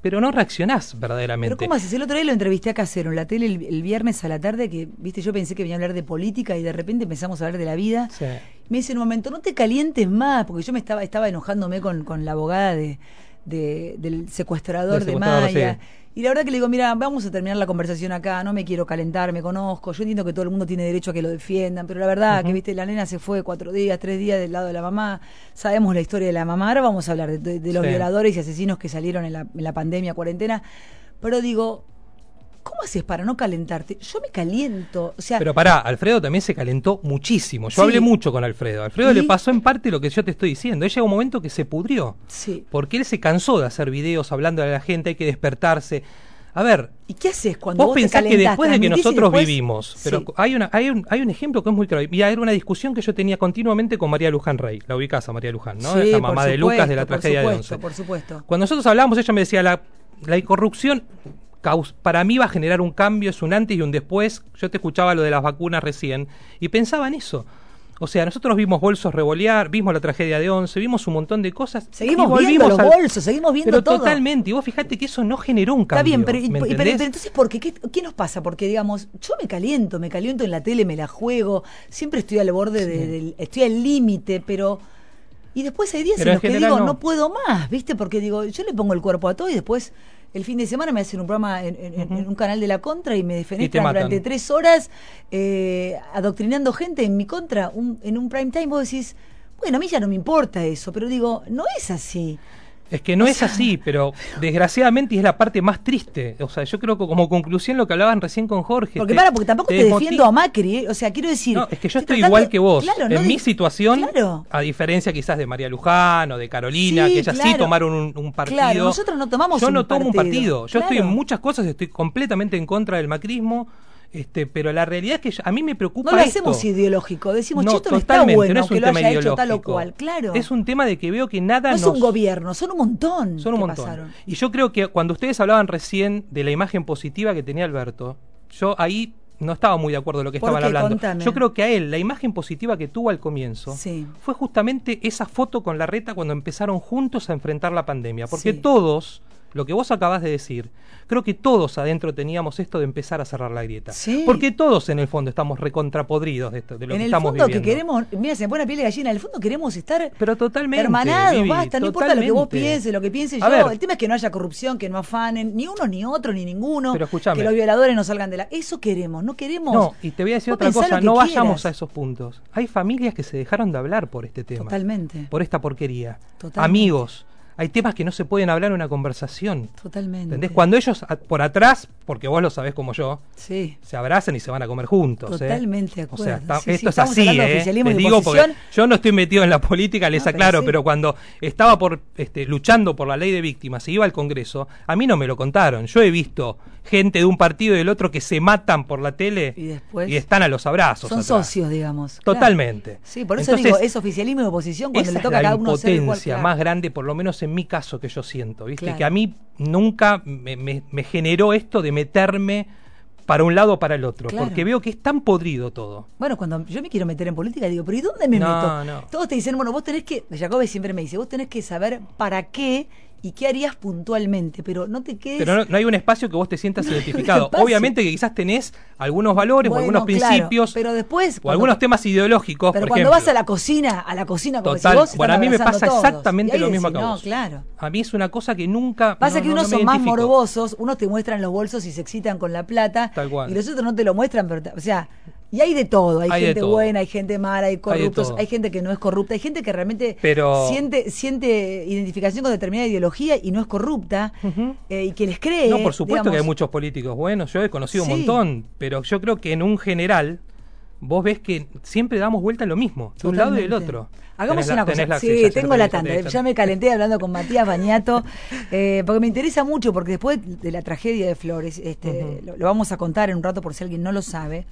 pero no reaccionás verdaderamente. Pero ¿cómo haces? El otro día lo entrevisté a Casero en la tele el, el viernes a la tarde, que, viste, yo pensé que venía a hablar de política y de repente empezamos a hablar de la vida. Sí. Me dice en un momento, no te calientes más, porque yo me estaba, estaba enojándome con, con la abogada de, de- del secuestrador Del de secuestrador, Maya. sí. Y la verdad que le digo, mira, vamos a terminar la conversación acá, no me quiero calentar, me conozco, yo entiendo que todo el mundo tiene derecho a que lo defiendan, pero la verdad que, viste, la nena se fue cuatro días, tres días del lado de la mamá, sabemos la historia de la mamá, ahora vamos a hablar de, de- de los Sí. violadores y asesinos que salieron en la, en la pandemia, cuarentena, pero digo, ¿cómo haces para no calentarte? Yo me caliento, o sea, Pero pará, Alfredo también se calentó muchísimo. Yo Sí. hablé mucho con Alfredo. Alfredo ¿Y? le pasó en parte lo que yo te estoy diciendo. Él llegó un momento que se pudrió. sí. Porque él se cansó de hacer videos hablando a la gente, hay que despertarse. A ver, ¿Y qué haces cuando vos vos, te pensás que después de que nosotros después- vivimos, Sí. pero hay, una, hay, un, hay un ejemplo que es muy claro. Mira, era una discusión que yo tenía continuamente con María Luján Rey. La ubicás a María Luján, ¿no? Sí, la mamá de Lucas de la supuesto, tragedia de supuesto, Once. Por supuesto. Cuando nosotros hablábamos, ella me decía, la, la corrupción para mí va a generar un cambio, es un antes y un después. Yo te escuchaba lo de las vacunas recién y pensaba en eso. O sea, nosotros vimos bolsos revolear, vimos la tragedia de Once, vimos un montón de cosas. Seguimos y viendo los al- bolsos, seguimos viendo Pero todo. totalmente, y vos fijate que eso no generó un Está cambio. bien, pero, y- ¿me y- pero- entendés? pero entonces, ¿por qué? qué? qué nos pasa? Porque, digamos, yo me caliento, me caliento en la tele, me la juego, siempre estoy al borde, de- del, estoy al límite, pero... Y después hay días Pero en en los que digo, no. no. puedo más, ¿viste? Porque digo, yo le pongo el cuerpo a todo y después el fin de semana me hacen un programa en, en- en- en un canal de la contra y me defenestran durante tres horas eh, adoctrinando gente en mi contra. Un- en un prime time vos decís, bueno, a mí ya no me importa eso, pero digo, no es así. Es que no es así, pero desgraciadamente y es la parte más triste. O sea, yo creo que como conclusión lo que hablaban recién con Jorge. Porque te- para, porque tampoco te, defiendo a Macri, ¿eh? o sea, quiero decir. No, es que yo estoy igual que vos. Claro, en mi situación, Claro. a diferencia quizás de María Luján o de Carolina, Sí, que ellas sí tomaron un, un partido. Claro, nosotros no tomamos Yo un no tomo un partido. Yo estoy en muchas cosas, estoy completamente en contra del macrismo. Este, pero la realidad es que a mí me preocupa No lo esto. hacemos ideológico, decimos, No, esto no está bueno no es un que lo tema haya hecho tal o ideológico. cual, claro. Es un tema de que veo que nada no es un gobierno, son un montón. Son un que montón. pasaron. Y yo creo que cuando ustedes hablaban recién de la imagen positiva que tenía Alberto, yo ahí no estaba muy de acuerdo en lo que ¿Por estaban qué? hablando. Contame. Yo creo que a él la imagen positiva que tuvo al comienzo Sí. fue justamente esa foto con la reta cuando empezaron juntos a enfrentar la pandemia. Porque Sí. todos, lo que vos acabás de decir, creo que todos adentro teníamos esto de empezar a cerrar la grieta. Sí. Porque todos en el fondo estamos recontrapodridos de esto, de lo en que el estamos fondo viviendo. que queremos, mira, se me pone piel de gallina, en el fondo queremos estar Pero totalmente. hermanados, Vivi, basta, no importa lo que vos pienses, lo que piense yo. ver. el tema es que no haya corrupción, que no afanen, ni uno, ni otro, ni ninguno. Pero escúchame. Que los violadores no salgan de la. Eso queremos, no queremos. No, y te voy a decir otra cosa, no quieras. vayamos a esos puntos. Hay familias que se dejaron de hablar por este tema. Totalmente. Por esta porquería. Totalmente. Amigos, hay temas que no se pueden hablar en una conversación. Totalmente. ¿Entendés? Cuando ellos a- por atrás, porque vos lo sabés como yo, Sí. se abrazan y se van a comer juntos. ¿eh? Totalmente de O acuerdo. sea, está- Sí, sí, esto es así, de ¿eh? Les digo porque yo no estoy metido en la política, les No, aclaro, pero cuando estaba por este, luchando por la ley de víctimas y iba al Congreso, a mí no me lo contaron. Yo he visto gente de un partido y del otro que se matan por la tele Y después- están a los abrazos. Son atrás. socios, digamos. Claro. Totalmente. Sí, por eso Entonces, digo, es oficialismo y oposición cuando le toca a cada uno ser igual. claro. más grande, por lo menos en mi caso, que yo siento, ¿viste? Claro. Que a mí nunca me, me- me generó esto de meterme para un lado o para el otro, Claro. porque veo que es tan podrido todo. Bueno, cuando yo me quiero meter en política, digo, ¿pero y dónde me No, meto? no. Todos te dicen, bueno, vos tenés que, Jacobe siempre me dice, vos tenés que saber para qué y qué harías puntualmente, pero no te quedes... Pero no, no hay un espacio que vos te sientas identificado. espacio. Obviamente que quizás tenés algunos valores o algunos claro, principios pero después, o algunos temas ideológicos, Pero por cuando ejemplo. vas a la cocina, a la cocina como Total. decís vos, Bueno, a mí me pasa todos. exactamente lo mismo que a no, vos. claro. A mí es una cosa que nunca Pasa no- que no- unos no son más morbosos, unos te muestran los bolsos y se excitan con la plata, Tal cual. y los otros no te lo muestran, pero, te- o sea, y hay de todo, hay, gente todo. buena, hay gente mala, hay corruptos, hay, gente que no es corrupta, hay gente que realmente Pero- siente, siente identificación con determinada ideología y no es corrupta, eh, y que les cree. No, por supuesto que hay muchos políticos buenos, yo he conocido Sí. un montón, pero yo creo que en un general vos ves que siempre damos vuelta a lo mismo, de un lado y del otro. Hagamos la- una cosa. la- sí, ya tengo te la tanda. Ya me calenté hablando con Matías Bañato, eh, porque me interesa mucho, porque después de la tragedia de Flores, este, lo vamos a contar en un rato por si alguien no lo sabe.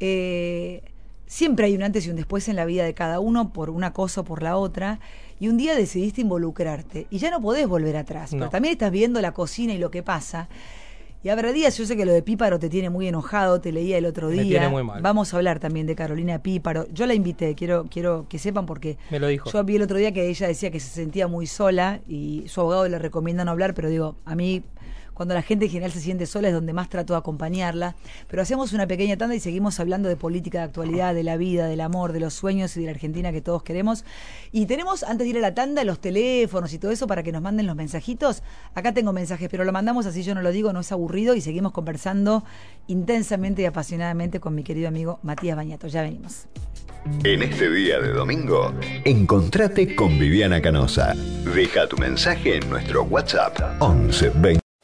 Eh, siempre hay un antes y un después en la vida de cada uno por una cosa o por la otra. Y un día decidiste involucrarte y ya no podés volver atrás. Pero también estás viendo la cocina y lo que pasa. Y habrá días, yo sé que lo de Píparo te tiene muy enojado, te leía el otro Me día. tiene muy mal. Vamos a hablar también de Carolina Píparo. Yo la invité, quiero, quiero que sepan porque Me lo dijo. yo vi el otro día que ella decía que se sentía muy sola y su abogado le recomienda no hablar, pero digo, a mí cuando la gente en general se siente sola es donde más trato de acompañarla. Pero hacemos una pequeña tanda y seguimos hablando de política de actualidad, de la vida, del amor, de los sueños y de la Argentina que todos queremos. Y tenemos, antes de ir a la tanda, los teléfonos y todo eso para que nos manden los mensajitos. Acá tengo mensajes, pero lo mandamos así yo no lo digo, no es aburrido y seguimos conversando intensamente y apasionadamente con mi querido amigo Matías Bañato. Ya venimos. En este día de domingo, encontrate con Viviana Canosa. Deja tu mensaje en nuestro WhatsApp 11 20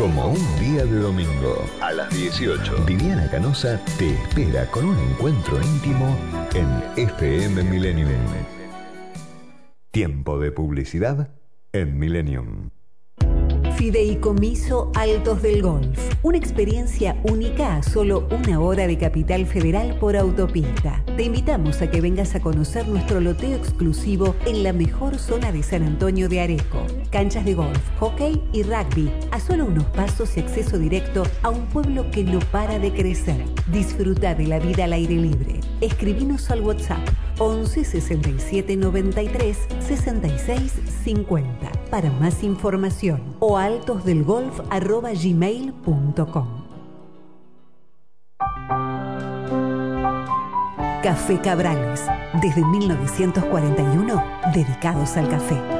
Como un día de domingo, a las 18, Viviana Canosa te espera con un encuentro íntimo en FM Millennium. Tiempo de publicidad en Millennium. Fideicomiso Altos del Golf. Una experiencia única a solo una hora de Capital Federal por autopista. Te invitamos a que vengas a conocer nuestro loteo exclusivo en la mejor zona de San Antonio de Areco. Canchas de golf, hockey y rugby. A solo unos pasos y acceso directo a un pueblo que no para de crecer. Disfruta de la vida al aire libre. Escribinos al WhatsApp 11 67 93 66 50 para más información o altosdelgolf arroba gmail.com. Café Cabrales, desde 1941, dedicados al café.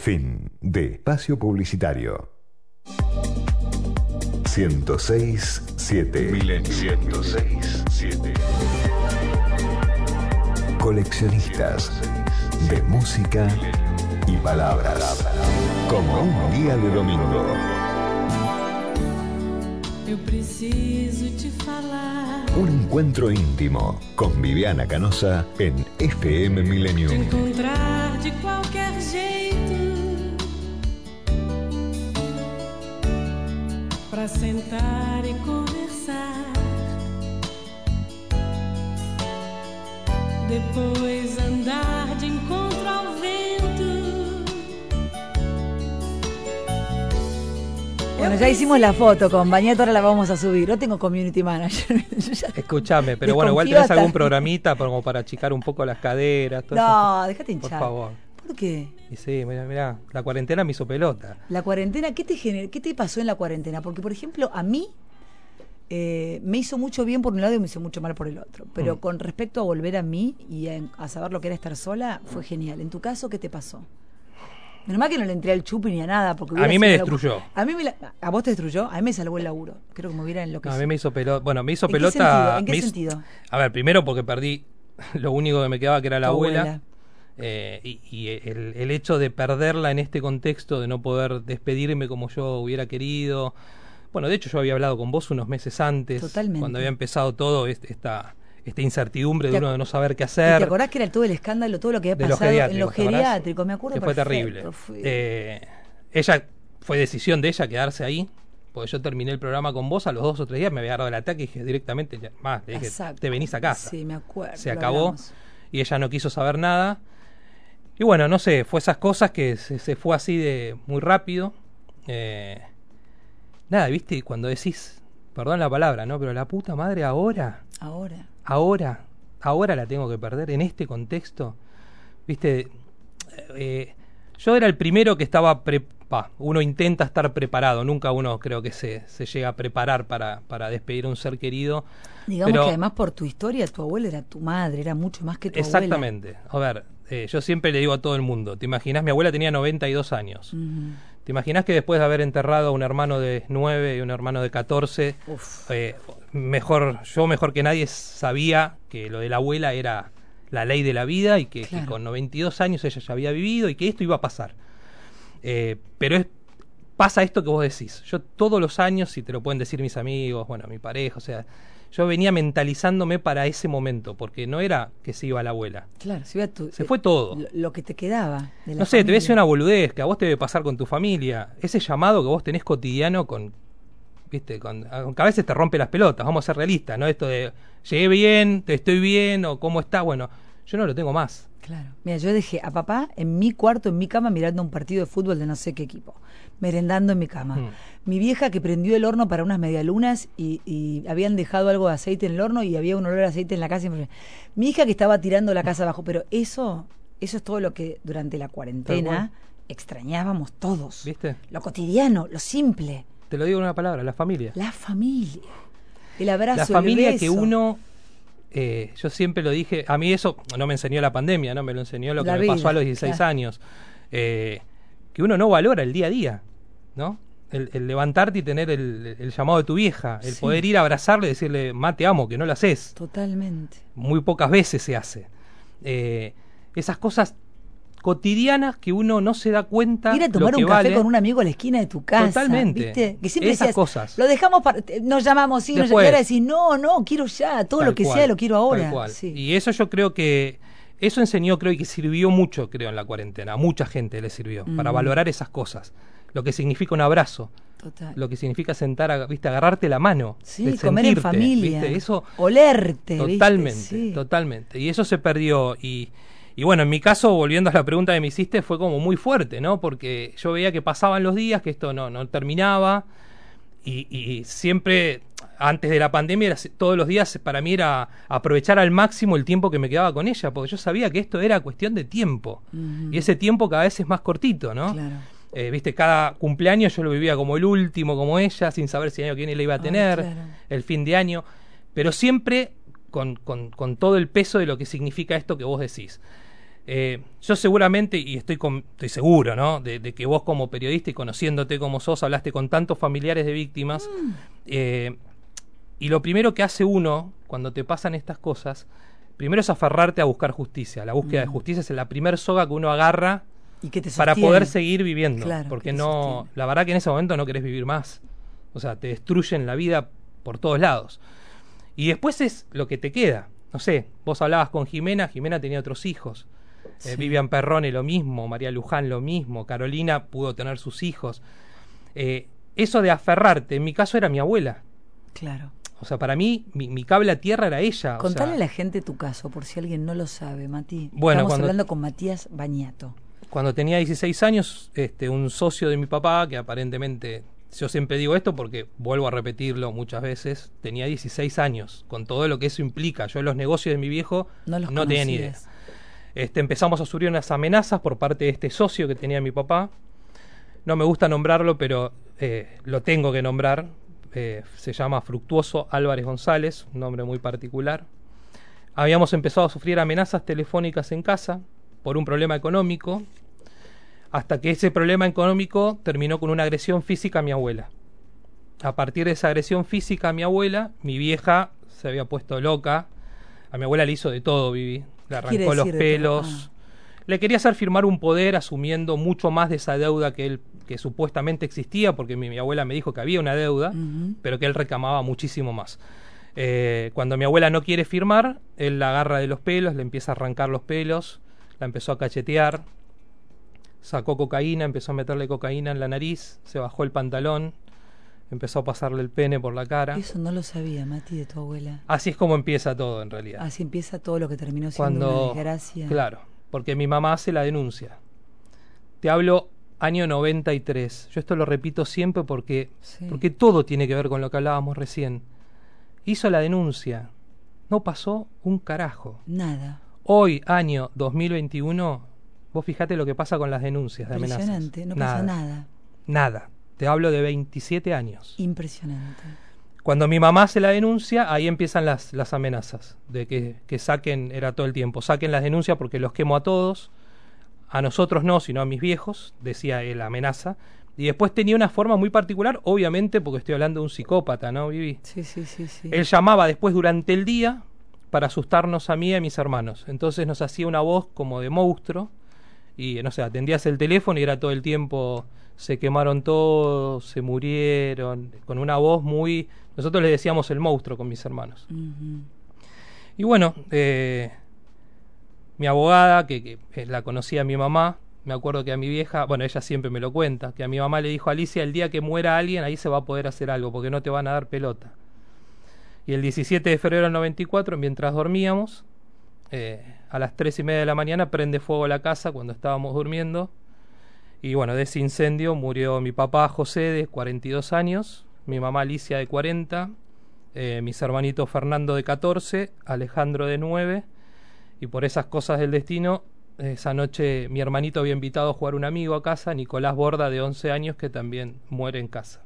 Fin de espacio publicitario. 106 7 106 7 Coleccionistas de música y palabras. Como un día de domingo. Eu preciso te falar. Un encuentro íntimo con Viviana Canosa en FM Millennium. Pra sentar e conversar. Depois andar de encontro ao vento. Bueno, ya hicimos la foto con Bañeto, ahora la vamos a subir. No tengo community manager. Escúchame, pero bueno, igual tenés algún programita como para achicar un poco las caderas. todo No, eso? déjate Por hinchar. favor. ¿Por qué? Y sí, mira, mira, la cuarentena me hizo pelota. La cuarentena, ¿qué te, gener- ¿qué te pasó en la cuarentena? Porque, por ejemplo, a mí eh, me hizo mucho bien por un lado y me hizo mucho mal por el otro. Pero Mm. con respecto a volver a mí y a, a saber lo que era estar sola, fue genial. En tu caso, ¿qué te pasó? Menos mal que no le entré al chupi ni a nada. Porque A mí me la- destruyó. A, mí me la- ¿A vos te destruyó? A mí me salvó el laburo. Creo que me hubiera No, enloquecido. a mí me hizo pelota. Bueno, me hizo ¿En qué pelota. ¿En qué me hizo- sentido? A ver, primero porque perdí lo único que me quedaba, que era la abuela. abuela. Eh, y y el, el hecho de perderla en este contexto, de no poder despedirme como yo hubiera querido. Bueno, de hecho yo había hablado con vos unos meses antes, Totalmente. cuando había empezado todo este- esta, esta incertidumbre de ¿Te uno de no saber qué ¿Y hacer. ¿Te acordás que era todo el escándalo, todo lo que había los pasado en geriátricos, los ¿te acordás? geriátricos? Me acuerdo Que fue terrible. fue- Eh, ella, fue decisión de ella quedarse ahí, porque yo terminé el programa con vos, a los dos o tres días me había agarrado el ataque y dije directamente, más, le dije, Exacto. te venís a casa. Sí, me acuerdo. Se lo acabó hablamos. y ella no quiso saber nada. Y bueno, no sé, fue esas cosas que se, se fue así de muy rápido. Eh, nada, viste, cuando decís, perdón la palabra, ¿no? Pero la puta madre ahora Ahora. ahora, ahora la tengo que perder en este contexto. Viste, Eh, yo era el primero que estaba pre pa, uno intenta estar preparado, nunca uno creo que se, se llega a preparar para, para despedir a un ser querido. Digamos pero- que además por tu historia, tu abuela era tu madre, era mucho más que tu Exactamente. A ver, eh, yo siempre le digo a todo el mundo, ¿te imaginas? Mi abuela tenía 92 años. abuela. Ujú. ¿Te imaginas que después de haber enterrado a un hermano de 9 y un hermano de 14, Uf. eh, mejor, yo mejor que nadie sabía que lo de la abuela era la ley de la vida y que, que Claro. con 92 años ella ya había vivido y que esto iba a pasar. Eh, pero es, pasa esto que vos decís. Yo todos los años, si te lo pueden decir mis amigos, bueno, mi pareja, o sea, yo venía mentalizándome para ese momento, porque no era que se iba la abuela. Claro, se, iba tu- Se fue todo. Lo, lo que te quedaba. de la No sé, te voy a decir familia. una boludez que a vos te debe pasar con tu familia. Ese llamado que vos tenés cotidiano con. Viste, con, aunque a veces te rompe las pelotas, vamos a ser realistas, ¿no? Esto de llegué bien, te estoy bien, o cómo está, bueno, yo no lo tengo más. Claro. Mira, yo dejé a papá en mi cuarto, en mi cama, mirando un partido de fútbol de no sé qué equipo, merendando en mi cama. Mm. Mi vieja que prendió el horno para unas medialunas y, y habían dejado algo de aceite en el horno y había un olor a aceite en la casa. y me- Mi hija que estaba tirando la casa abajo, pero eso, eso es todo lo que durante la cuarentena extrañábamos todos. ¿Viste? Lo cotidiano, lo simple, Te lo digo en una palabra, la familia. la familia, el abrazo, la el familia que beso. uno eh, yo siempre lo dije a mí eso no me enseñó la pandemia no me lo enseñó lo que me pasó a los 16 claro. años eh, que uno no valora el día a día no el, el levantarte y tener el, el llamado de tu vieja el Sí. poder ir a abrazarle y decirle ma te amo que no lo haces Totalmente. muy pocas veces se hace Eh, esas cosas cotidianas que uno no se da cuenta Ir a tomar lo que un café vale. con un amigo a la esquina de tu casa. Totalmente. ¿viste? Que siempre Esas decías, cosas. Lo dejamos para. Nos llamamos, nos- y Después. ahora decís, no, no, quiero ya, todo lo que cual, sea lo quiero ahora. tal cual. Sí. Y eso yo creo que eso enseñó, creo y que sirvió mucho, creo, en la cuarentena. A mucha gente le sirvió para Mm. valorar esas cosas. Lo que significa un abrazo, Total. lo que significa sentar, a- viste, agarrarte la mano, Sí, comer en familia. ¿viste? Eso Olerte. ¿viste? totalmente, Sí. totalmente. Y eso se perdió y y bueno, en mi caso, volviendo a la pregunta que me hiciste, fue como muy fuerte, ¿no? Porque yo veía que pasaban los días, que esto no, no terminaba, y, y siempre, antes de la pandemia, era- todos los días para mí era aprovechar al máximo el tiempo que me quedaba con ella, porque yo sabía que esto era cuestión de tiempo, y ese tiempo cada vez es más cortito, ¿no? Claro. Eh, Viste, cada cumpleaños yo lo vivía como el último, como ella, sin saber si el año que viene la iba a tener, claro. el fin de año, pero siempre con, con- con todo el peso de lo que significa esto que vos decís. Eh, yo seguramente, y estoy, con- estoy seguro, ¿no? De, de que vos como periodista y conociéndote como sos, hablaste con tantos familiares de víctimas. Mm. eh, y lo primero que hace uno cuando te pasan estas cosas, primero es aferrarte a buscar justicia. La búsqueda de Mm. justicia es la primer soga que uno agarra Y que te para poder seguir viviendo. Claro, porque no, la verdad que en ese momento no querés vivir más. O sea, te destruyen la vida por todos lados. Y después es lo que te queda. No sé, vos hablabas con Jimena, Jimena tenía otros hijos. Eh, Sí. Vivian Perrone lo mismo, María Luján lo mismo, Carolina pudo tener sus hijos. Eh, eso de aferrarte, en mi caso era mi abuela. Claro. O sea, para mí, mi, mi cable a tierra era ella. o Contale sea, a la gente tu caso, por si alguien no lo sabe, Mati. Bueno, Estamos cuando- hablando con Matías Bañato. Cuando tenía 16 años, este, un socio de mi papá, que aparentemente, yo siempre digo esto porque vuelvo a repetirlo muchas veces, tenía 16 años, con todo lo que eso implica. Yo los negocios de mi viejo No los tenía ni idea. Este, empezamos a sufrir unas amenazas por parte de este socio que tenía mi papá. No me gusta nombrarlo, pero eh, lo tengo que nombrar. Eh, se llama Fructuoso Álvarez González, un nombre muy particular. Habíamos empezado a sufrir amenazas telefónicas en casa por un problema económico, hasta que ese problema económico terminó con una agresión física a mi abuela. A partir de esa agresión física a mi abuela, mi vieja se había puesto loca. A mi abuela le hizo de todo, Vivi. Le ¿Qué quiere arrancó los pelos. Le quería hacer firmar un poder asumiendo mucho más de esa deuda que él que supuestamente existía, porque mi, mi abuela me dijo que había una deuda, pero que él reclamaba muchísimo más. Eh, cuando mi abuela no quiere firmar, él la agarra de los pelos, le empieza a arrancar los pelos, la empezó a cachetear, sacó cocaína, empezó a meterle cocaína en la nariz, se bajó el pantalón, empezó a pasarle el pene por la cara. Eso no lo sabía, Mati, de tu abuela. Así es como empieza todo en realidad. Así empieza todo lo que terminó siendo Cuando una desgracia. Claro, porque mi mamá hace la denuncia. Te hablo año 93. Yo esto lo repito siempre porque Sí. porque todo tiene que ver con lo que hablábamos recién. Hizo la denuncia. No pasó un carajo. Nada. Hoy, año 2021, vos fijate lo que pasa con las denuncias de amenazas. Impresionante, no pasa nada. Nada. Te hablo de 27 años. Impresionante. Cuando mi mamá hace la denuncia, ahí empiezan las, las amenazas, de que, que saquen, era todo el tiempo, saquen las denuncias porque los quemo a todos, a nosotros no, sino a mis viejos, decía él, la amenaza. Y después tenía una forma muy particular, obviamente porque estoy hablando de un psicópata, ¿no, Vivi? Sí, sí, sí, sí. Él llamaba después durante el día para asustarnos a mí y a mis hermanos. Entonces nos hacía una voz como de monstruo y no sé, atendías el teléfono y era todo el tiempo, se quemaron todos, se murieron, con una voz muy... Nosotros le decíamos el monstruo con mis hermanos. Y bueno, eh, mi abogada, que, que, eh, la conocía mi mamá, me acuerdo que a mi vieja, bueno, ella siempre me lo cuenta, que a mi mamá le dijo, Alicia, el día que muera alguien, ahí se va a poder hacer algo, porque no te van a dar pelota. Y el 17 de febrero del 94, mientras dormíamos, eh, a las 3 y media de la mañana prende fuego la casa cuando estábamos durmiendo. Y bueno, de ese incendio murió mi papá José de 42 años, mi mamá Alicia de 40, eh, mis hermanitos Fernando de 14, Alejandro de 9, y por esas cosas del destino, esa noche mi hermanito había invitado a jugar un amigo a casa, Nicolás Borda de 11 años, que también muere en casa.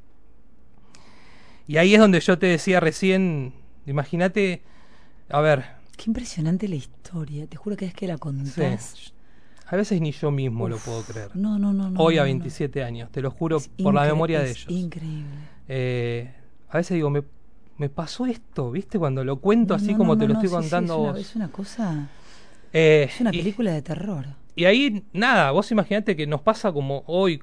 Y ahí es donde yo te decía recién, imagínate, a ver, Qué impresionante la historia. Te juro que es que la contás. Sí. A veces ni yo mismo lo puedo creer. No, no, no. Hoy no, a no. 27 años, te lo juro Es por la memoria de ellos. Increíble. Eh, a veces digo, me, me pasó esto, ¿viste? Cuando lo cuento así como te lo estoy no, sí, sí, contando es a una- vos. Es una cosa. Eh, Es una y- película de terror. Y ahí, nada, vos imaginate que nos pasa como hoy,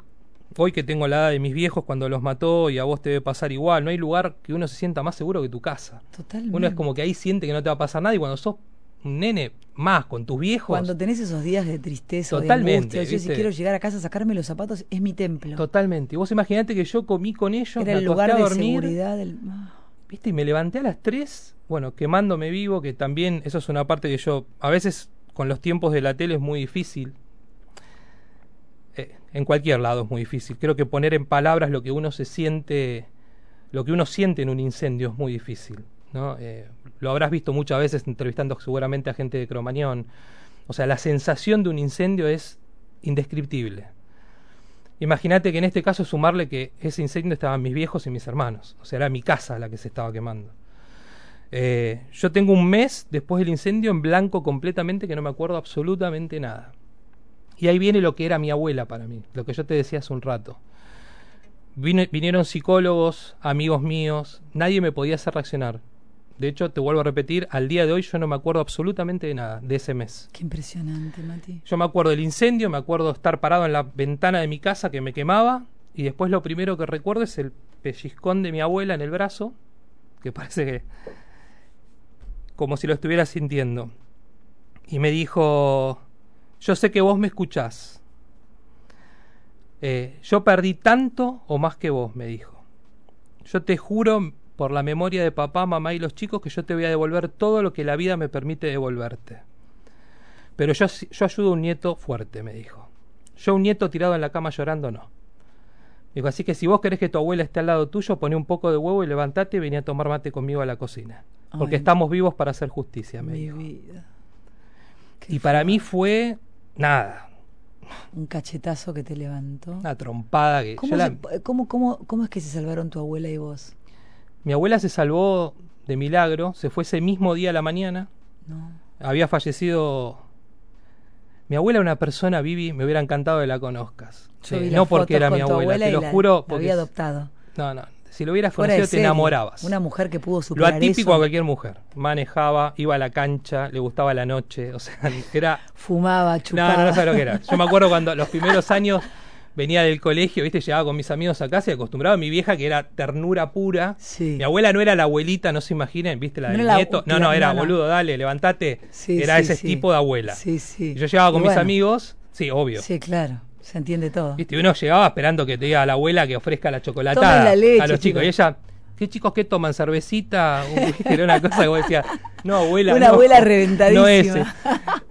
hoy que tengo la edad de mis viejos cuando los mató y a vos te debe pasar igual. No hay lugar que uno se sienta más seguro que tu casa. Totalmente. Uno es como que ahí siente que no te va a pasar nada y cuando sos un nene más con tus viejos, Cuando tenés esos días de tristeza, Totalmente, de angustia, yo si quiero llegar a casa a sacarme los zapatos, es mi templo. totalmente. Y vos imaginate que yo comí con ellos, Era me el lugar de dormir, seguridad. Del... ah, ¿viste? Y me levanté a las 3, bueno, quemándome vivo, que también eso es una parte que yo, a veces con los tiempos de la tele es muy difícil. En cualquier lado es muy difícil. Creo que poner en palabras lo que uno se siente, lo que uno siente en un incendio es muy difícil. ¿no? Eh, lo habrás visto muchas veces entrevistando seguramente a gente de Cromañón. O sea, la sensación de un incendio es indescriptible. Imagínate que en este caso sumarle que ese incendio estaban mis viejos y mis hermanos. O sea, era mi casa la que se estaba quemando. Eh, yo tengo un mes después del incendio en blanco completamente que no me acuerdo absolutamente nada. Y ahí viene lo que era mi abuela para mí, lo que yo te decía hace un rato. Vinieron psicólogos, amigos míos, nadie me podía hacer reaccionar. De hecho, te vuelvo a repetir, al día de hoy yo no me acuerdo absolutamente de nada, de ese mes. Qué impresionante, Mati. Yo me acuerdo del incendio, me acuerdo estar parado en la ventana de mi casa que me quemaba, y después lo primero que recuerdo es el pellizcón de mi abuela en el brazo, que parece que como si lo estuviera sintiendo. Y me dijo, yo sé que vos me escuchás. Eh, yo perdí tanto o más que vos, me dijo. Yo te juro por la memoria de papá, mamá y los chicos que yo te voy a devolver todo lo que la vida me permite devolverte. Pero yo, yo ayudo a un nieto fuerte, me dijo. Yo un nieto tirado en la cama llorando, no. Dijo, así que si vos querés que tu abuela esté al lado tuyo, poné un poco de huevo y levantate y vení a tomar mate conmigo a la cocina. Porque Ay. estamos vivos para hacer justicia, me Mi dijo. vida. Qué Y para mí fue, nada, Un cachetazo que te levantó. una trompada que... ¿Cómo, yo la- se- cómo, cómo, ¿Cómo es que se salvaron tu abuela y vos? Mi abuela se salvó de milagro, se fue ese mismo día a la mañana. No. Había fallecido. Mi abuela era una persona, Vivi, me hubiera encantado que la conozcas. Vi no porque era mi abuela, te lo la- juro. la Porque había adoptado. No, no. Si lo hubieras conocido, te enamorabas. Una mujer que pudo Lo superar atípico eso. a cualquier mujer. Manejaba, iba a la cancha, le gustaba la noche. O sea, era. Fumaba, No, chupaba. no, no sabes lo que era. Yo me acuerdo cuando los primeros años venía del colegio, viste, llegaba con mis amigos a casa y acostumbraba a mi vieja que era ternura pura. Sí. Mi abuela no era la abuelita, no se imaginen, viste, la No del la- nieto. No, no, era no, no. boludo, dale, levantate. Sí, era sí, ese tipo de abuela. Sí, sí. Y yo llegaba con Y mis bueno, amigos, sí, obvio. Sí, claro. Se entiende todo. Viste, uno llegaba esperando que te diga la abuela que ofrezca la chocolatada la leche, a los chicos. Y ella, ¿qué chicos qué toman? ¿Cervecita? Era una cosa que vos decías, no, abuela. Una no, abuela reventadísima. No ese.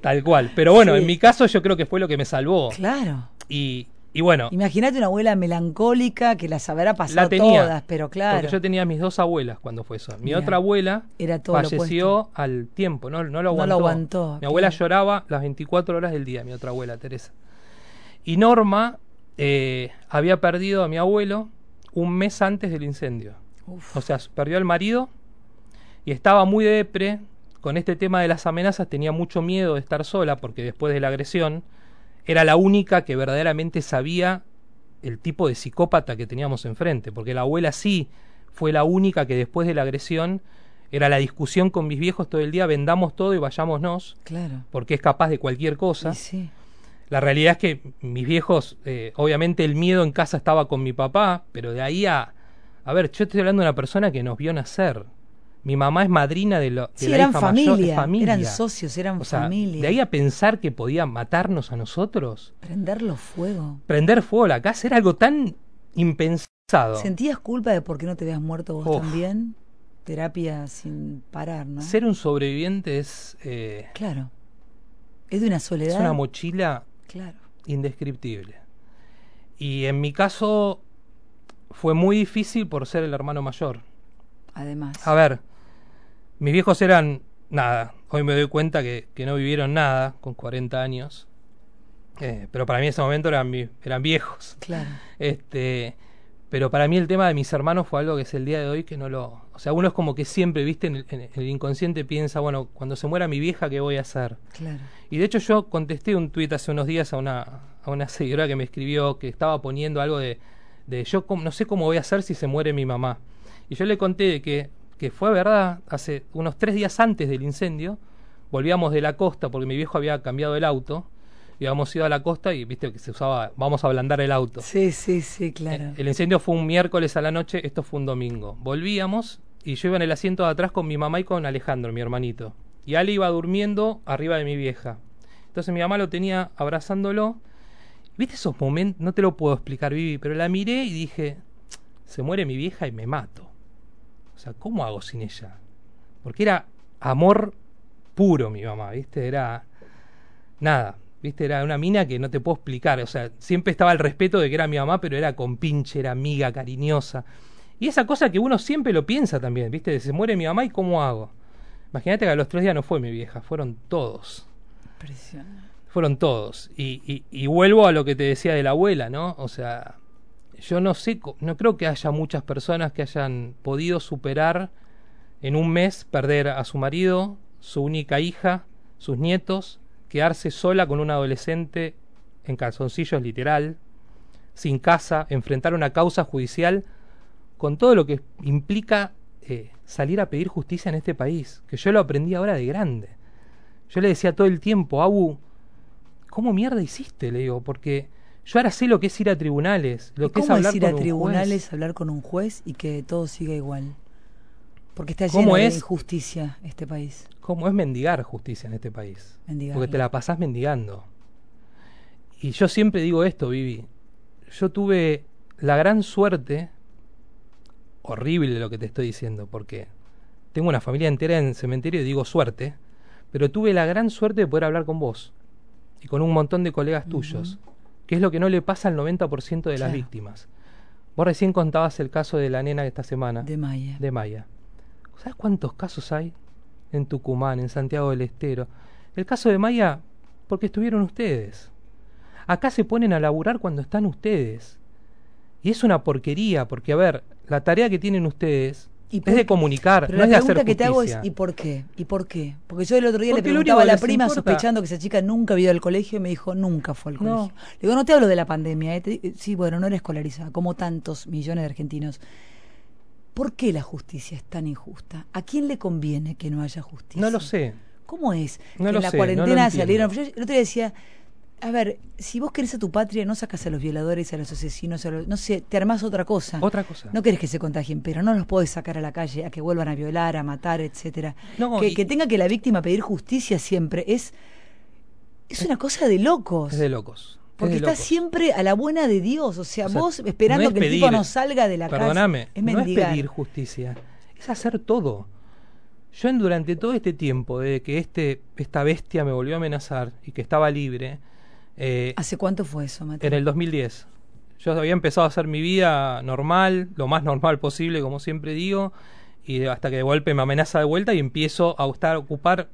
Tal cual. Pero bueno, Sí. en mi caso yo creo que fue lo que me salvó. Claro. Y, y bueno, Imagínate una abuela melancólica que las habrá pasado la tenía. todas, pero claro. Porque yo tenía mis dos abuelas cuando fue eso. Mi otra abuela era todo falleció al tiempo, no, no lo No aguantó. lo aguantó, Mi abuela claro. lloraba las 24 horas del día, mi otra abuela, Teresa. Y Norma eh, había perdido a mi abuelo un mes antes del incendio. Uf. O sea, perdió al marido y estaba muy depre. Con este tema de las amenazas tenía mucho miedo de estar sola porque después de la agresión era la única que verdaderamente sabía el tipo de psicópata que teníamos enfrente. Porque la abuela sí fue la única que después de la agresión era la discusión con mis viejos todo el día, vendamos todo y vayámonos, Claro. porque es capaz de cualquier cosa. Sí. La realidad es que mis viejos, eh, obviamente el miedo en casa estaba con mi papá, pero de ahí a... A ver, yo estoy hablando de una persona que nos vio nacer. Mi mamá es madrina de, lo, de Sí, la eran hija familia, eran socios, eran O sea, familia. De ahí a pensar que podía matarnos a nosotros, Prenderlo fuego. prender fuego a la casa, era algo tan impensado. ¿Sentías culpa de por qué no te habías muerto vos Uf. también? Terapia sin parar, ¿no? Ser un sobreviviente es, eh, Claro. Es de una soledad. es una mochila Claro. indescriptible. Y en mi caso fue muy difícil por ser el hermano mayor. Además. A ver, mis viejos eran nada. Hoy me doy cuenta que, que no vivieron nada con 40 años. Eh, pero para mí en ese momento eran, eran viejos. Claro. Este, pero para mí el tema de mis hermanos fue algo que es el día de hoy que no lo... O sea, uno es como que siempre, viste, en el, en el inconsciente piensa, bueno, cuando se muera mi vieja, ¿qué voy a hacer? Claro. Y de hecho yo contesté un tuit hace unos días a una, a una seguidora que me escribió que estaba poniendo algo de, de yo no sé cómo voy a hacer si se muere mi mamá. Y yo le conté que, que fue verdad, hace unos tres días antes del incendio, volvíamos de la costa porque mi viejo había cambiado el auto, y habíamos ido a la costa y viste que se usaba, vamos a ablandar el auto. Sí, sí, sí, claro. El incendio fue un miércoles a la noche, esto fue un domingo. Volvíamos y yo iba en el asiento de atrás con mi mamá y con Alejandro, mi hermanito. Y Ale iba durmiendo arriba de mi vieja. Entonces mi mamá lo tenía abrazándolo. ¿Viste esos momentos? No te lo puedo explicar, Vivi, pero la miré y dije, se muere mi vieja y me mato. O sea, ¿cómo hago sin ella? Porque era amor puro mi mamá, ¿viste? Era nada, ¿viste? Era una mina que no te puedo explicar. O sea, siempre estaba el respeto de que era mi mamá, pero era compinche, era amiga, cariñosa. Y esa cosa que uno siempre lo piensa también, ¿viste? Se muere mi mamá y cómo hago. Imagínate que a los tres días no fue mi vieja, fueron todos. Impresionante. Fueron todos. Y, y, y vuelvo a lo que te decía de la abuela, ¿no? O sea, yo no sé, no creo que haya muchas personas que hayan podido superar en un mes perder a su marido, su única hija, sus nietos, quedarse sola con un adolescente en calzoncillos literal, sin casa, enfrentar una causa judicial con todo lo que implica eh, salir a pedir justicia en este país, que yo lo aprendí ahora de grande. Yo le decía todo el tiempo, Abu, ¿cómo mierda hiciste? Le digo, porque yo ahora sé lo que es ir a tribunales, lo ¿Y que es ¿Cómo hablar es ir con a un tribunales, juez. hablar con un juez y que todo siga igual? Porque está ¿Cómo lleno de es? injusticia este país. ¿Cómo es mendigar justicia en este país? Mendigarla. Porque te la pasás mendigando. Y yo siempre digo esto, Vivi. Yo tuve la gran suerte, horrible lo que te estoy diciendo, porque tengo una familia entera en cementerio y digo suerte, pero tuve la gran suerte de poder hablar con vos y con un montón de colegas tuyos, que es lo que no le pasa al 90% de las víctimas. Vos recién contabas el caso de la nena de esta semana. De Maya. De Maya. ¿Sabes cuántos casos hay en Tucumán, en Santiago del Estero? El caso de Maya, porque estuvieron ustedes. Acá se ponen a laburar cuando están ustedes. Y es una porquería, porque a ver, la tarea que tienen ustedes ¿Y es por de qué? comunicar, Pero no la es de hacer pregunta que te hago es. ¿y por qué? ¿Y por qué? Porque yo el otro día Porque le preguntaba a la prima importa- sospechando que esa chica nunca había ido al colegio y me dijo nunca fue al No. colegio. Le digo, no te hablo de la pandemia, ¿eh? Te- sí, bueno, no era escolarizada, como tantos millones de argentinos. ¿Por qué la justicia es tan injusta? ¿A quién le conviene que no haya justicia? No lo sé. ¿Cómo es? No que lo en la sé, no cuarentena entiendo. salieron. Yo el otro día decía, a ver, si vos querés a tu patria, no sacas a los violadores, a los asesinos, a los- no sé, te armás otra cosa. Otra cosa. No querés que se contagien, pero no los podés sacar a la calle, a que vuelvan a violar, a matar, etcétera. No, que, y- que tenga que la víctima pedir justicia siempre es es una cosa de locos. Es de locos. porque de está siempre a la buena de Dios, o sea, O sea, vos esperando no es que el tipo no salga de la Perdóname, casa. Es no es pedir justicia, es hacer todo. Yo en, durante todo este tiempo, desde que este, esta bestia me volvió a amenazar y que estaba libre, eh, ¿Hace cuánto fue eso, Mateo? en el 2010, yo había empezado a hacer mi vida normal, lo más normal posible, como siempre digo, y hasta que de golpe me amenaza de vuelta y empiezo a estar, ocupar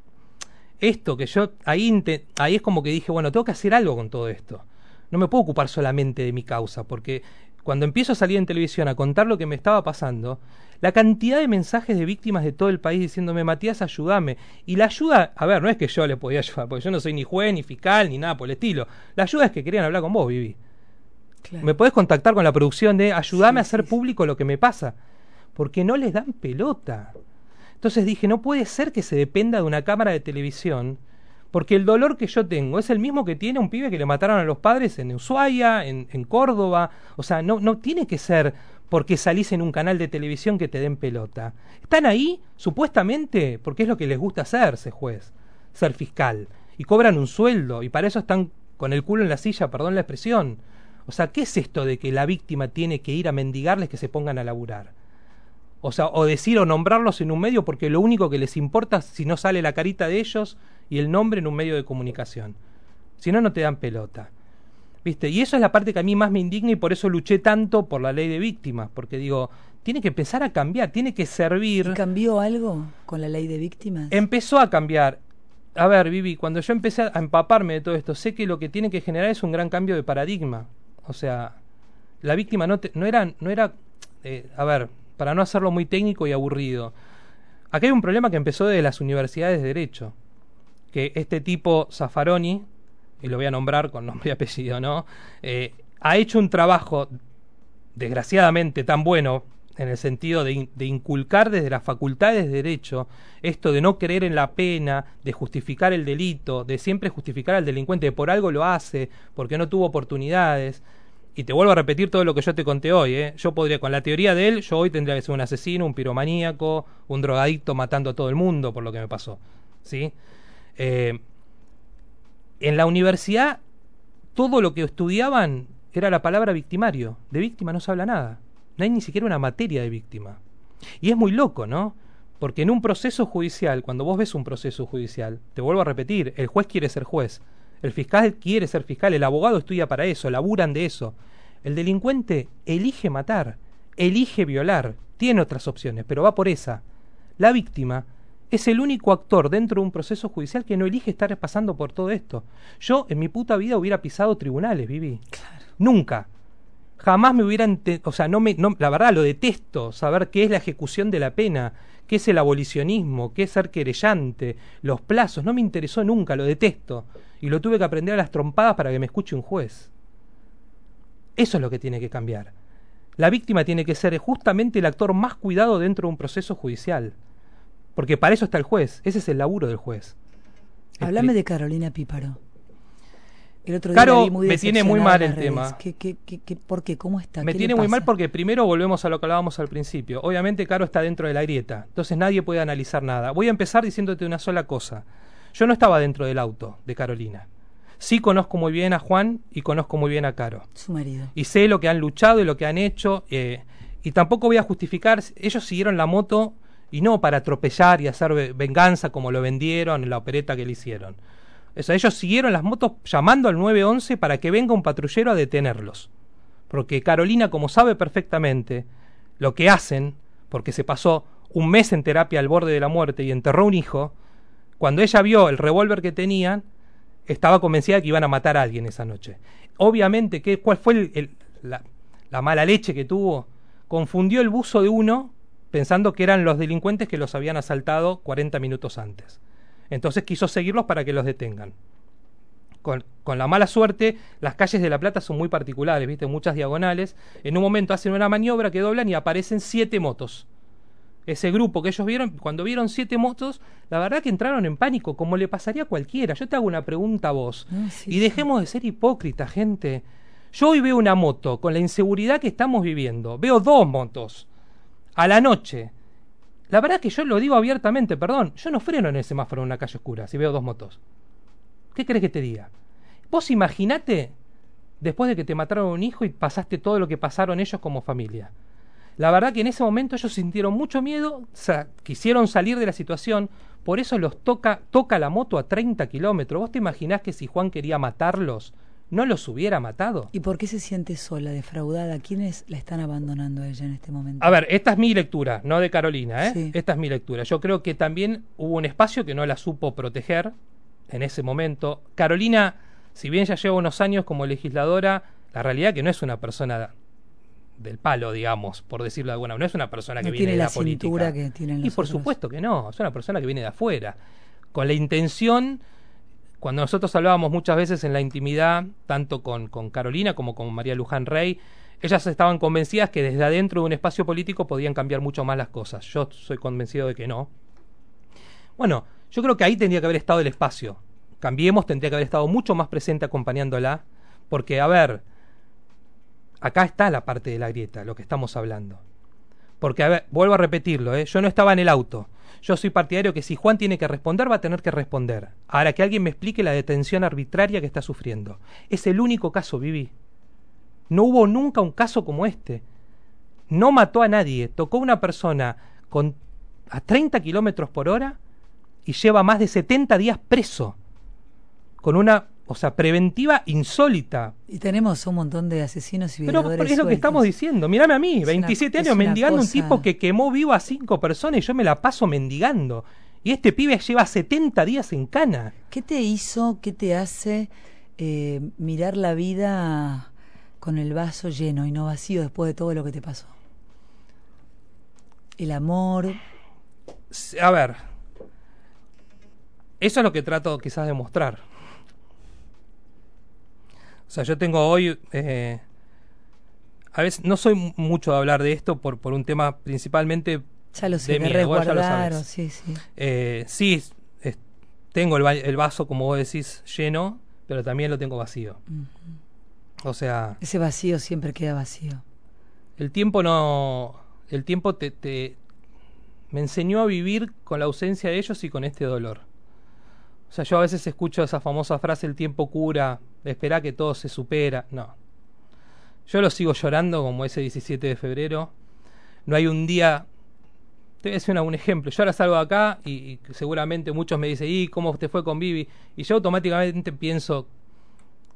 esto, que yo ahí, ahí es como que dije, bueno, tengo que hacer algo con todo esto. No me puedo ocupar solamente de mi causa, porque cuando empiezo a salir en televisión a contar lo que me estaba pasando, la cantidad de mensajes de víctimas de todo el país diciéndome, Matías, ayúdame. Y la ayuda, a ver, no es que yo le podía ayudar, porque yo no soy ni juez, ni fiscal, ni nada por el estilo. La ayuda es que querían hablar con vos, Vivi. Claro. Me podés contactar con la producción de ayudarme Sí, a hacer sí, sí. público lo que me pasa. Porque no les dan pelota. Entonces dije, no puede ser que se dependa de una cámara de televisión. Porque el dolor que yo tengo es el mismo que tiene un pibe que le mataron a los padres en Ushuaia, en, en Córdoba. O sea, no, no tiene que ser porque salís en un canal de televisión que te den pelota. Están ahí, supuestamente, porque es lo que les gusta hacer, ser juez, ser fiscal. Y cobran un sueldo, y para eso están con el culo en la silla, perdón la expresión. O sea, ¿qué es esto de que la víctima tiene que ir a mendigarles que se pongan a laburar? O sea, o decir o nombrarlos en un medio porque lo único que les importa si no sale la carita de ellos y el nombre en un medio de comunicación. Si no, no te dan pelota. ¿Viste? Y eso es la parte que a mí más me indigna y por eso luché tanto por la ley de víctimas, porque digo, tiene que empezar a cambiar, tiene que servir. ¿Cambió algo con la ley de víctimas? Empezó a cambiar. A ver, Vivi, cuando yo empecé a empaparme de todo esto, sé que lo que tiene que generar es un gran cambio de paradigma. O sea, la víctima no, no era, no era eh, a ver, para no hacerlo muy técnico y aburrido. Aquí hay un problema que empezó desde las universidades de Derecho, que este tipo Zaffaroni, y lo voy a nombrar con nombre y apellido, ¿no? Eh, ha hecho un trabajo, desgraciadamente, tan bueno en el sentido de, de, inculcar desde las facultades de derecho esto de no creer en la pena, de justificar el delito, de siempre justificar al delincuente, de por algo lo hace, porque no tuvo oportunidades. Y te vuelvo a repetir todo lo que yo te conté hoy. ¿eh? Yo podría, con la teoría de él, yo hoy tendría que ser un asesino, un piromaníaco, un drogadicto matando a todo el mundo por lo que me pasó. ¿sí? Eh, en la universidad, todo lo que estudiaban era la palabra victimario. De víctima no se habla nada. No hay ni siquiera una materia de víctima. Y es muy loco, ¿no? Porque en un proceso judicial, cuando vos ves un proceso judicial, te vuelvo a repetir, el juez quiere ser juez, el fiscal quiere ser fiscal, el abogado estudia para eso, laburan de eso. El delincuente elige matar, elige violar, tiene otras opciones, pero va por esa. La víctima es el único actor dentro de un proceso judicial que no elige estar pasando por todo esto. Yo en mi puta vida hubiera pisado tribunales, viví. Nunca. Jamás me hubieran, o sea, no me, no, la verdad lo detesto, saber qué es la ejecución de la pena, qué es el abolicionismo, qué es ser querellante, los plazos, no me interesó nunca, lo detesto. Y lo tuve que aprender a las trompadas para que me escuche un juez. Eso es lo que tiene que cambiar. La víctima tiene que ser justamente el actor más cuidado dentro de un proceso judicial. Porque para eso está el juez, ese es el laburo del juez. Háblame de Carolina Píparo. El otro día Caro, muy me tiene muy mal el tema. ¿Qué, qué, qué, por qué? ¿Cómo está? Me tiene muy mal porque primero volvemos a lo que hablábamos al principio. Obviamente Caro está dentro de la grieta, entonces nadie puede analizar nada. Voy a empezar diciéndote una sola cosa. Yo no estaba dentro del auto de Carolina. Sí conozco muy bien a Juan y conozco muy bien a Caro. Su marido. Y sé lo que han luchado y lo que han hecho. Eh, y tampoco voy a justificar, ellos siguieron la moto y no para atropellar y hacer venganza como lo vendieron en la opereta que le hicieron. O ellos siguieron las motos llamando al 911 para que venga un patrullero a detenerlos. Porque Carolina, como sabe perfectamente lo que hacen, porque se pasó un mes en terapia al borde de la muerte y enterró un hijo, cuando ella vio el revólver que tenían, estaba convencida de que iban a matar a alguien esa noche. Obviamente, ¿qué, ¿cuál fue el, la mala leche que tuvo? Confundió el buzo de uno pensando que eran los delincuentes que los habían asaltado 40 minutos antes. Entonces quiso seguirlos para que los detengan. Con, con, la mala suerte, las calles de La Plata son muy particulares, ¿viste? Muchas diagonales. En un momento hacen una maniobra que doblan y aparecen siete motos. Ese grupo que ellos vieron, cuando vieron siete motos, la verdad que entraron en pánico, como le pasaría a cualquiera. Yo te hago una pregunta a vos. Ah, sí, y dejemos de ser hipócritas, gente. Yo hoy veo una moto con la inseguridad que estamos viviendo. Veo dos motos a la noche la verdad que yo lo digo abiertamente, perdón, yo no freno en el semáforo en una calle oscura si veo dos motos. ¿Qué crees que te diga? Vos imaginate después de que te mataron un hijo y pasaste todo lo que pasaron ellos como familia. La verdad que en ese momento ellos sintieron mucho miedo, quisieron salir de la situación, por eso los toca, toca la moto a 30 kilómetros. ¿Vos te imaginás que si Juan quería matarlos, no los hubiera matado. ¿Y por qué se siente sola, defraudada? ¿Quiénes la están abandonando a ella en este momento? A ver, esta es mi lectura, no de Carolina, ¿eh? Sí. Esta es mi lectura. Yo creo que también hubo un espacio que no la supo proteger en ese momento. Carolina, si bien ya lleva unos años como legisladora, la realidad es que no es una persona del palo, digamos, por decirlo de alguna manera. No es una persona que no viene tiene de la, la política. Que tienen y por otros. supuesto que no, es una persona que viene de afuera. Con la intención cuando nosotros hablábamos muchas veces en la intimidad, tanto con, Carolina como con María Luján Rey, ellas estaban convencidas que desde adentro de un espacio político podían cambiar mucho más las cosas. Yo soy convencido de que no. Bueno, yo creo que ahí tendría que haber estado el espacio. Cambiemos tendría que haber estado mucho más presente acompañándola, porque, a ver, acá está la parte de la grieta, lo que estamos hablando. Porque, a ver, vuelvo a repetirlo, ¿eh? yo no estaba en el auto. Yo soy partidario que si Juan tiene que responder, va a tener que responder. Ahora que alguien me explique la detención arbitraria que está sufriendo. Es el único caso, Vivi. No hubo nunca un caso como este. No mató a nadie, tocó a una persona con, a 30 kilómetros por hora y lleva más de 70 días preso. Con una o sea, preventiva insólita. Y tenemos un montón de asesinos y violadores pero es lo que estamos diciendo. Mírame a mí, Es 27 una- es años mendigando un cosa- tipo que quemó vivo a cinco personas y yo me la paso mendigando. Y este pibe lleva 70 días en cana. ¿Qué te hizo, qué te hace eh, mirar la vida con el vaso lleno y no vacío después de todo lo que te pasó? El amor, A ver, eso es lo que trato quizás de mostrar. O sea, yo tengo hoy... eh, a veces no soy mu- mucho de hablar de esto por, por un tema principalmente ya lo sé, de miedo, vos ya lo sabés. sí, sí. Eh, sí, es- tengo el, el vaso, como vos decís, lleno, pero también lo tengo vacío. O sea, Ese vacío siempre queda vacío. el tiempo no. El tiempo te, te- me enseñó a vivir con la ausencia de ellos y con este dolor. O sea, yo a veces escucho esa famosa frase: el tiempo cura, espera que todo se supera. No. Yo lo sigo llorando como ese 17 de febrero. No hay un día. Te voy a decir un ejemplo. Yo ahora salgo de acá y, y seguramente muchos me dicen, ¿y cómo te fue con Vivi? Y yo automáticamente pienso,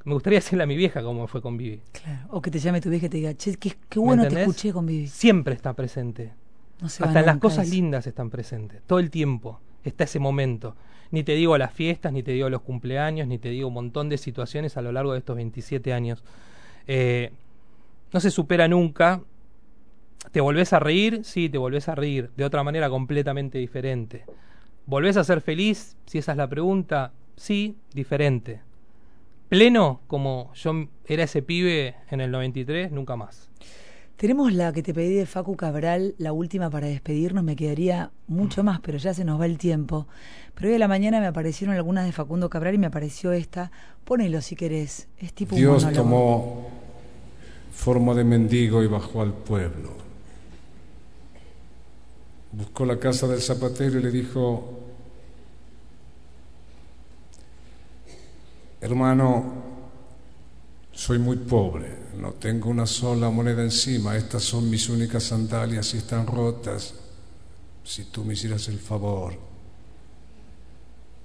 me gustaría decirle a mi vieja cómo fue con Vivi. Claro. O que te llame tu vieja y te diga, che, qué, qué ¿Me bueno te escuché con Vivi. Siempre está presente. No se va Hasta en las cosas eso. lindas están presentes. Todo el tiempo está ese momento. Ni te digo las fiestas, ni te digo los cumpleaños, ni te digo un montón de situaciones a lo largo de estos 27 años. Eh, no se supera nunca. ¿Te volvés a reír? Sí, te volvés a reír. De otra manera completamente diferente. ¿Volvés a ser feliz? Si esa es la pregunta. Sí, diferente. Pleno, como yo era ese pibe en el 93, nunca más. Tenemos la que te pedí de Facu Cabral, la última para despedirnos. Me quedaría mucho más, pero ya se nos va el tiempo. Pero hoy a la mañana me aparecieron algunas de Facundo Cabral y me apareció esta. Ponelo si querés. Es tipo un Dios tomó forma de mendigo y bajó al pueblo. Buscó la casa del zapatero y le dijo, hermano, soy muy pobre, no tengo una sola moneda encima, estas son mis únicas sandalias y están rotas, si tú me hicieras el favor.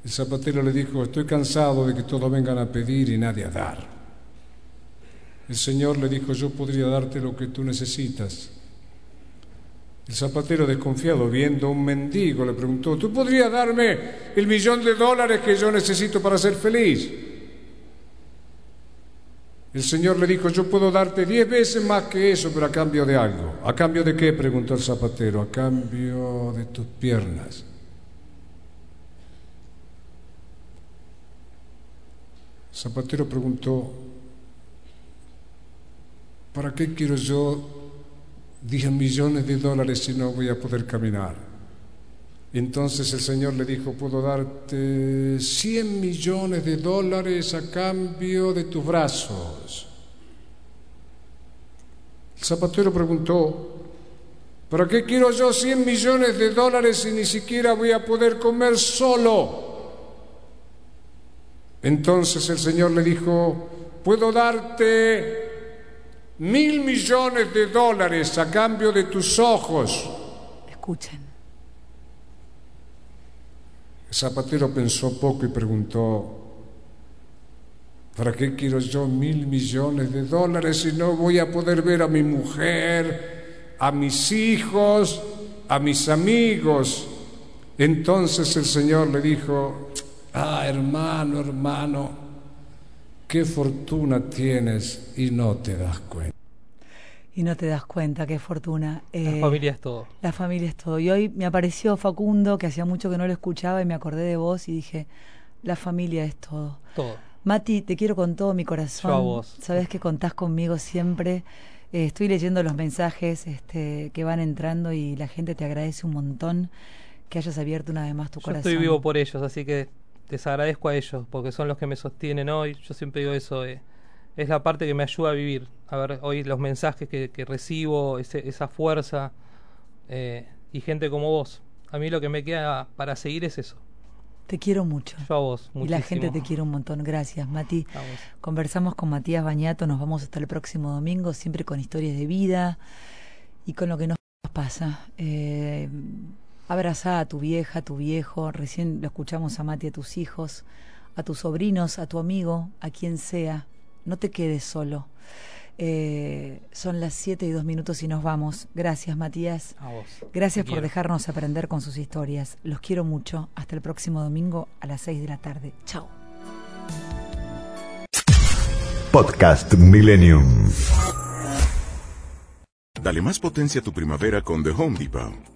El zapatero le dijo, estoy cansado de que todos vengan a pedir y nadie a dar. El Señor le dijo, yo podría darte lo que tú necesitas. El zapatero desconfiado, viendo a un mendigo, le preguntó, ¿tú podrías darme el millón de dólares que yo necesito para ser feliz? El Señor le dijo, yo puedo darte diez veces más que eso, pero a cambio de algo. ¿A cambio de qué? preguntó el zapatero. A cambio de tus piernas. El zapatero preguntó, ¿para qué quiero yo 10 millones de dólares si no voy a poder caminar? Entonces el Señor le dijo, puedo darte 100 millones de dólares a cambio de tus brazos. El zapatero preguntó, ¿para qué quiero yo 100 millones de dólares si ni siquiera voy a poder comer solo? Entonces el Señor le dijo, puedo darte mil millones de dólares a cambio de tus ojos. Escuchen. Zapatero pensó poco y preguntó, ¿para qué quiero yo mil millones de dólares si no voy a poder ver a mi mujer, a mis hijos, a mis amigos? Entonces el Señor le dijo, ah, hermano, hermano, qué fortuna tienes y no te das cuenta. Y no te das cuenta, qué fortuna. La Eh, familia es todo. La familia es todo. Y hoy me apareció Facundo, que hacía mucho que no lo escuchaba, y me acordé de vos y dije, la familia es todo. Todo. Mati, te quiero con todo mi corazón. Yo a vos. Sabes que contás conmigo siempre. Eh, estoy leyendo los mensajes este, que van entrando y la gente te agradece un montón que hayas abierto una vez más tu Yo corazón. estoy vivo por ellos, así que les agradezco a ellos porque son los que me sostienen hoy. Yo siempre digo eso, eh, es la parte que me ayuda a vivir. A ver, hoy los mensajes que, que recibo, ese, esa fuerza eh, y gente como vos. A mí lo que me queda para seguir es eso. Te quiero mucho. Yo a vos, Y la gente te quiere un montón. Gracias, Mati. Conversamos con Matías Bañato. Nos vamos hasta el próximo domingo, siempre con historias de vida y con lo que nos pasa. Eh, abraza a tu vieja, a tu viejo. Recién lo escuchamos a Mati, a tus hijos, a tus sobrinos, a tu amigo, a quien sea. No te quedes solo. Eh, son las 7 y 2 minutos y nos vamos. Gracias, Matías. A vos. Gracias Te por quiero. dejarnos aprender con sus historias. Los quiero mucho. Hasta el próximo domingo a las 6 de la tarde. Chao. Podcast Millennium. Dale más potencia a tu primavera con The Home Depot.